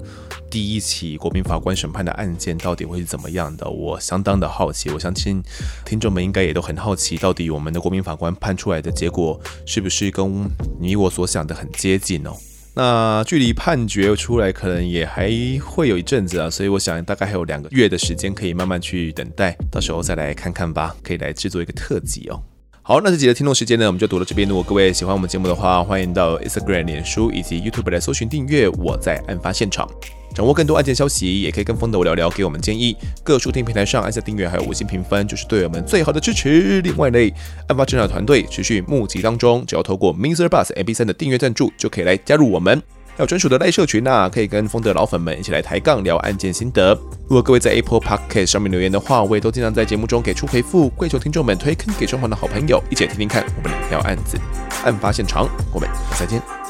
第一起国民法官审判的案件到底会是怎么样的。我相当的好奇，我相信听众们应该也都很好奇，到底我们的国民法官判出来的结果是不是跟你我所想的很接近哦？那距离判决出来可能也还会有一阵子啊，所以我想大概还有两个月的时间可以慢慢去等待，到时候再来看看吧，可以来制作一个特辑哦。好，那这集的听众时间呢，我们就读到这边。如果各位喜欢我们节目的话，欢迎到 Instagram、脸书以及 YouTube 来搜寻订阅。我在案发现场，掌握更多案件消息，也可以跟风的我聊聊，给我们建议。各收听平台上按下订阅，还有五星评分，就是对我们最好的支持。另外呢，案发现场团队持续募集当中，只要透过 MixerBox MP3 的订阅赞助，就可以来加入我们。还有专属的赖社群呐、啊，可以跟风德老粉们一起来抬杠聊案件心得。如果各位在 Apple Podcast 上面留言的话，我也都经常在节目中给出回复。跪求听众们推坑给双方的好朋友，一起听听看我们聊案子。案发现场，我们下次再见。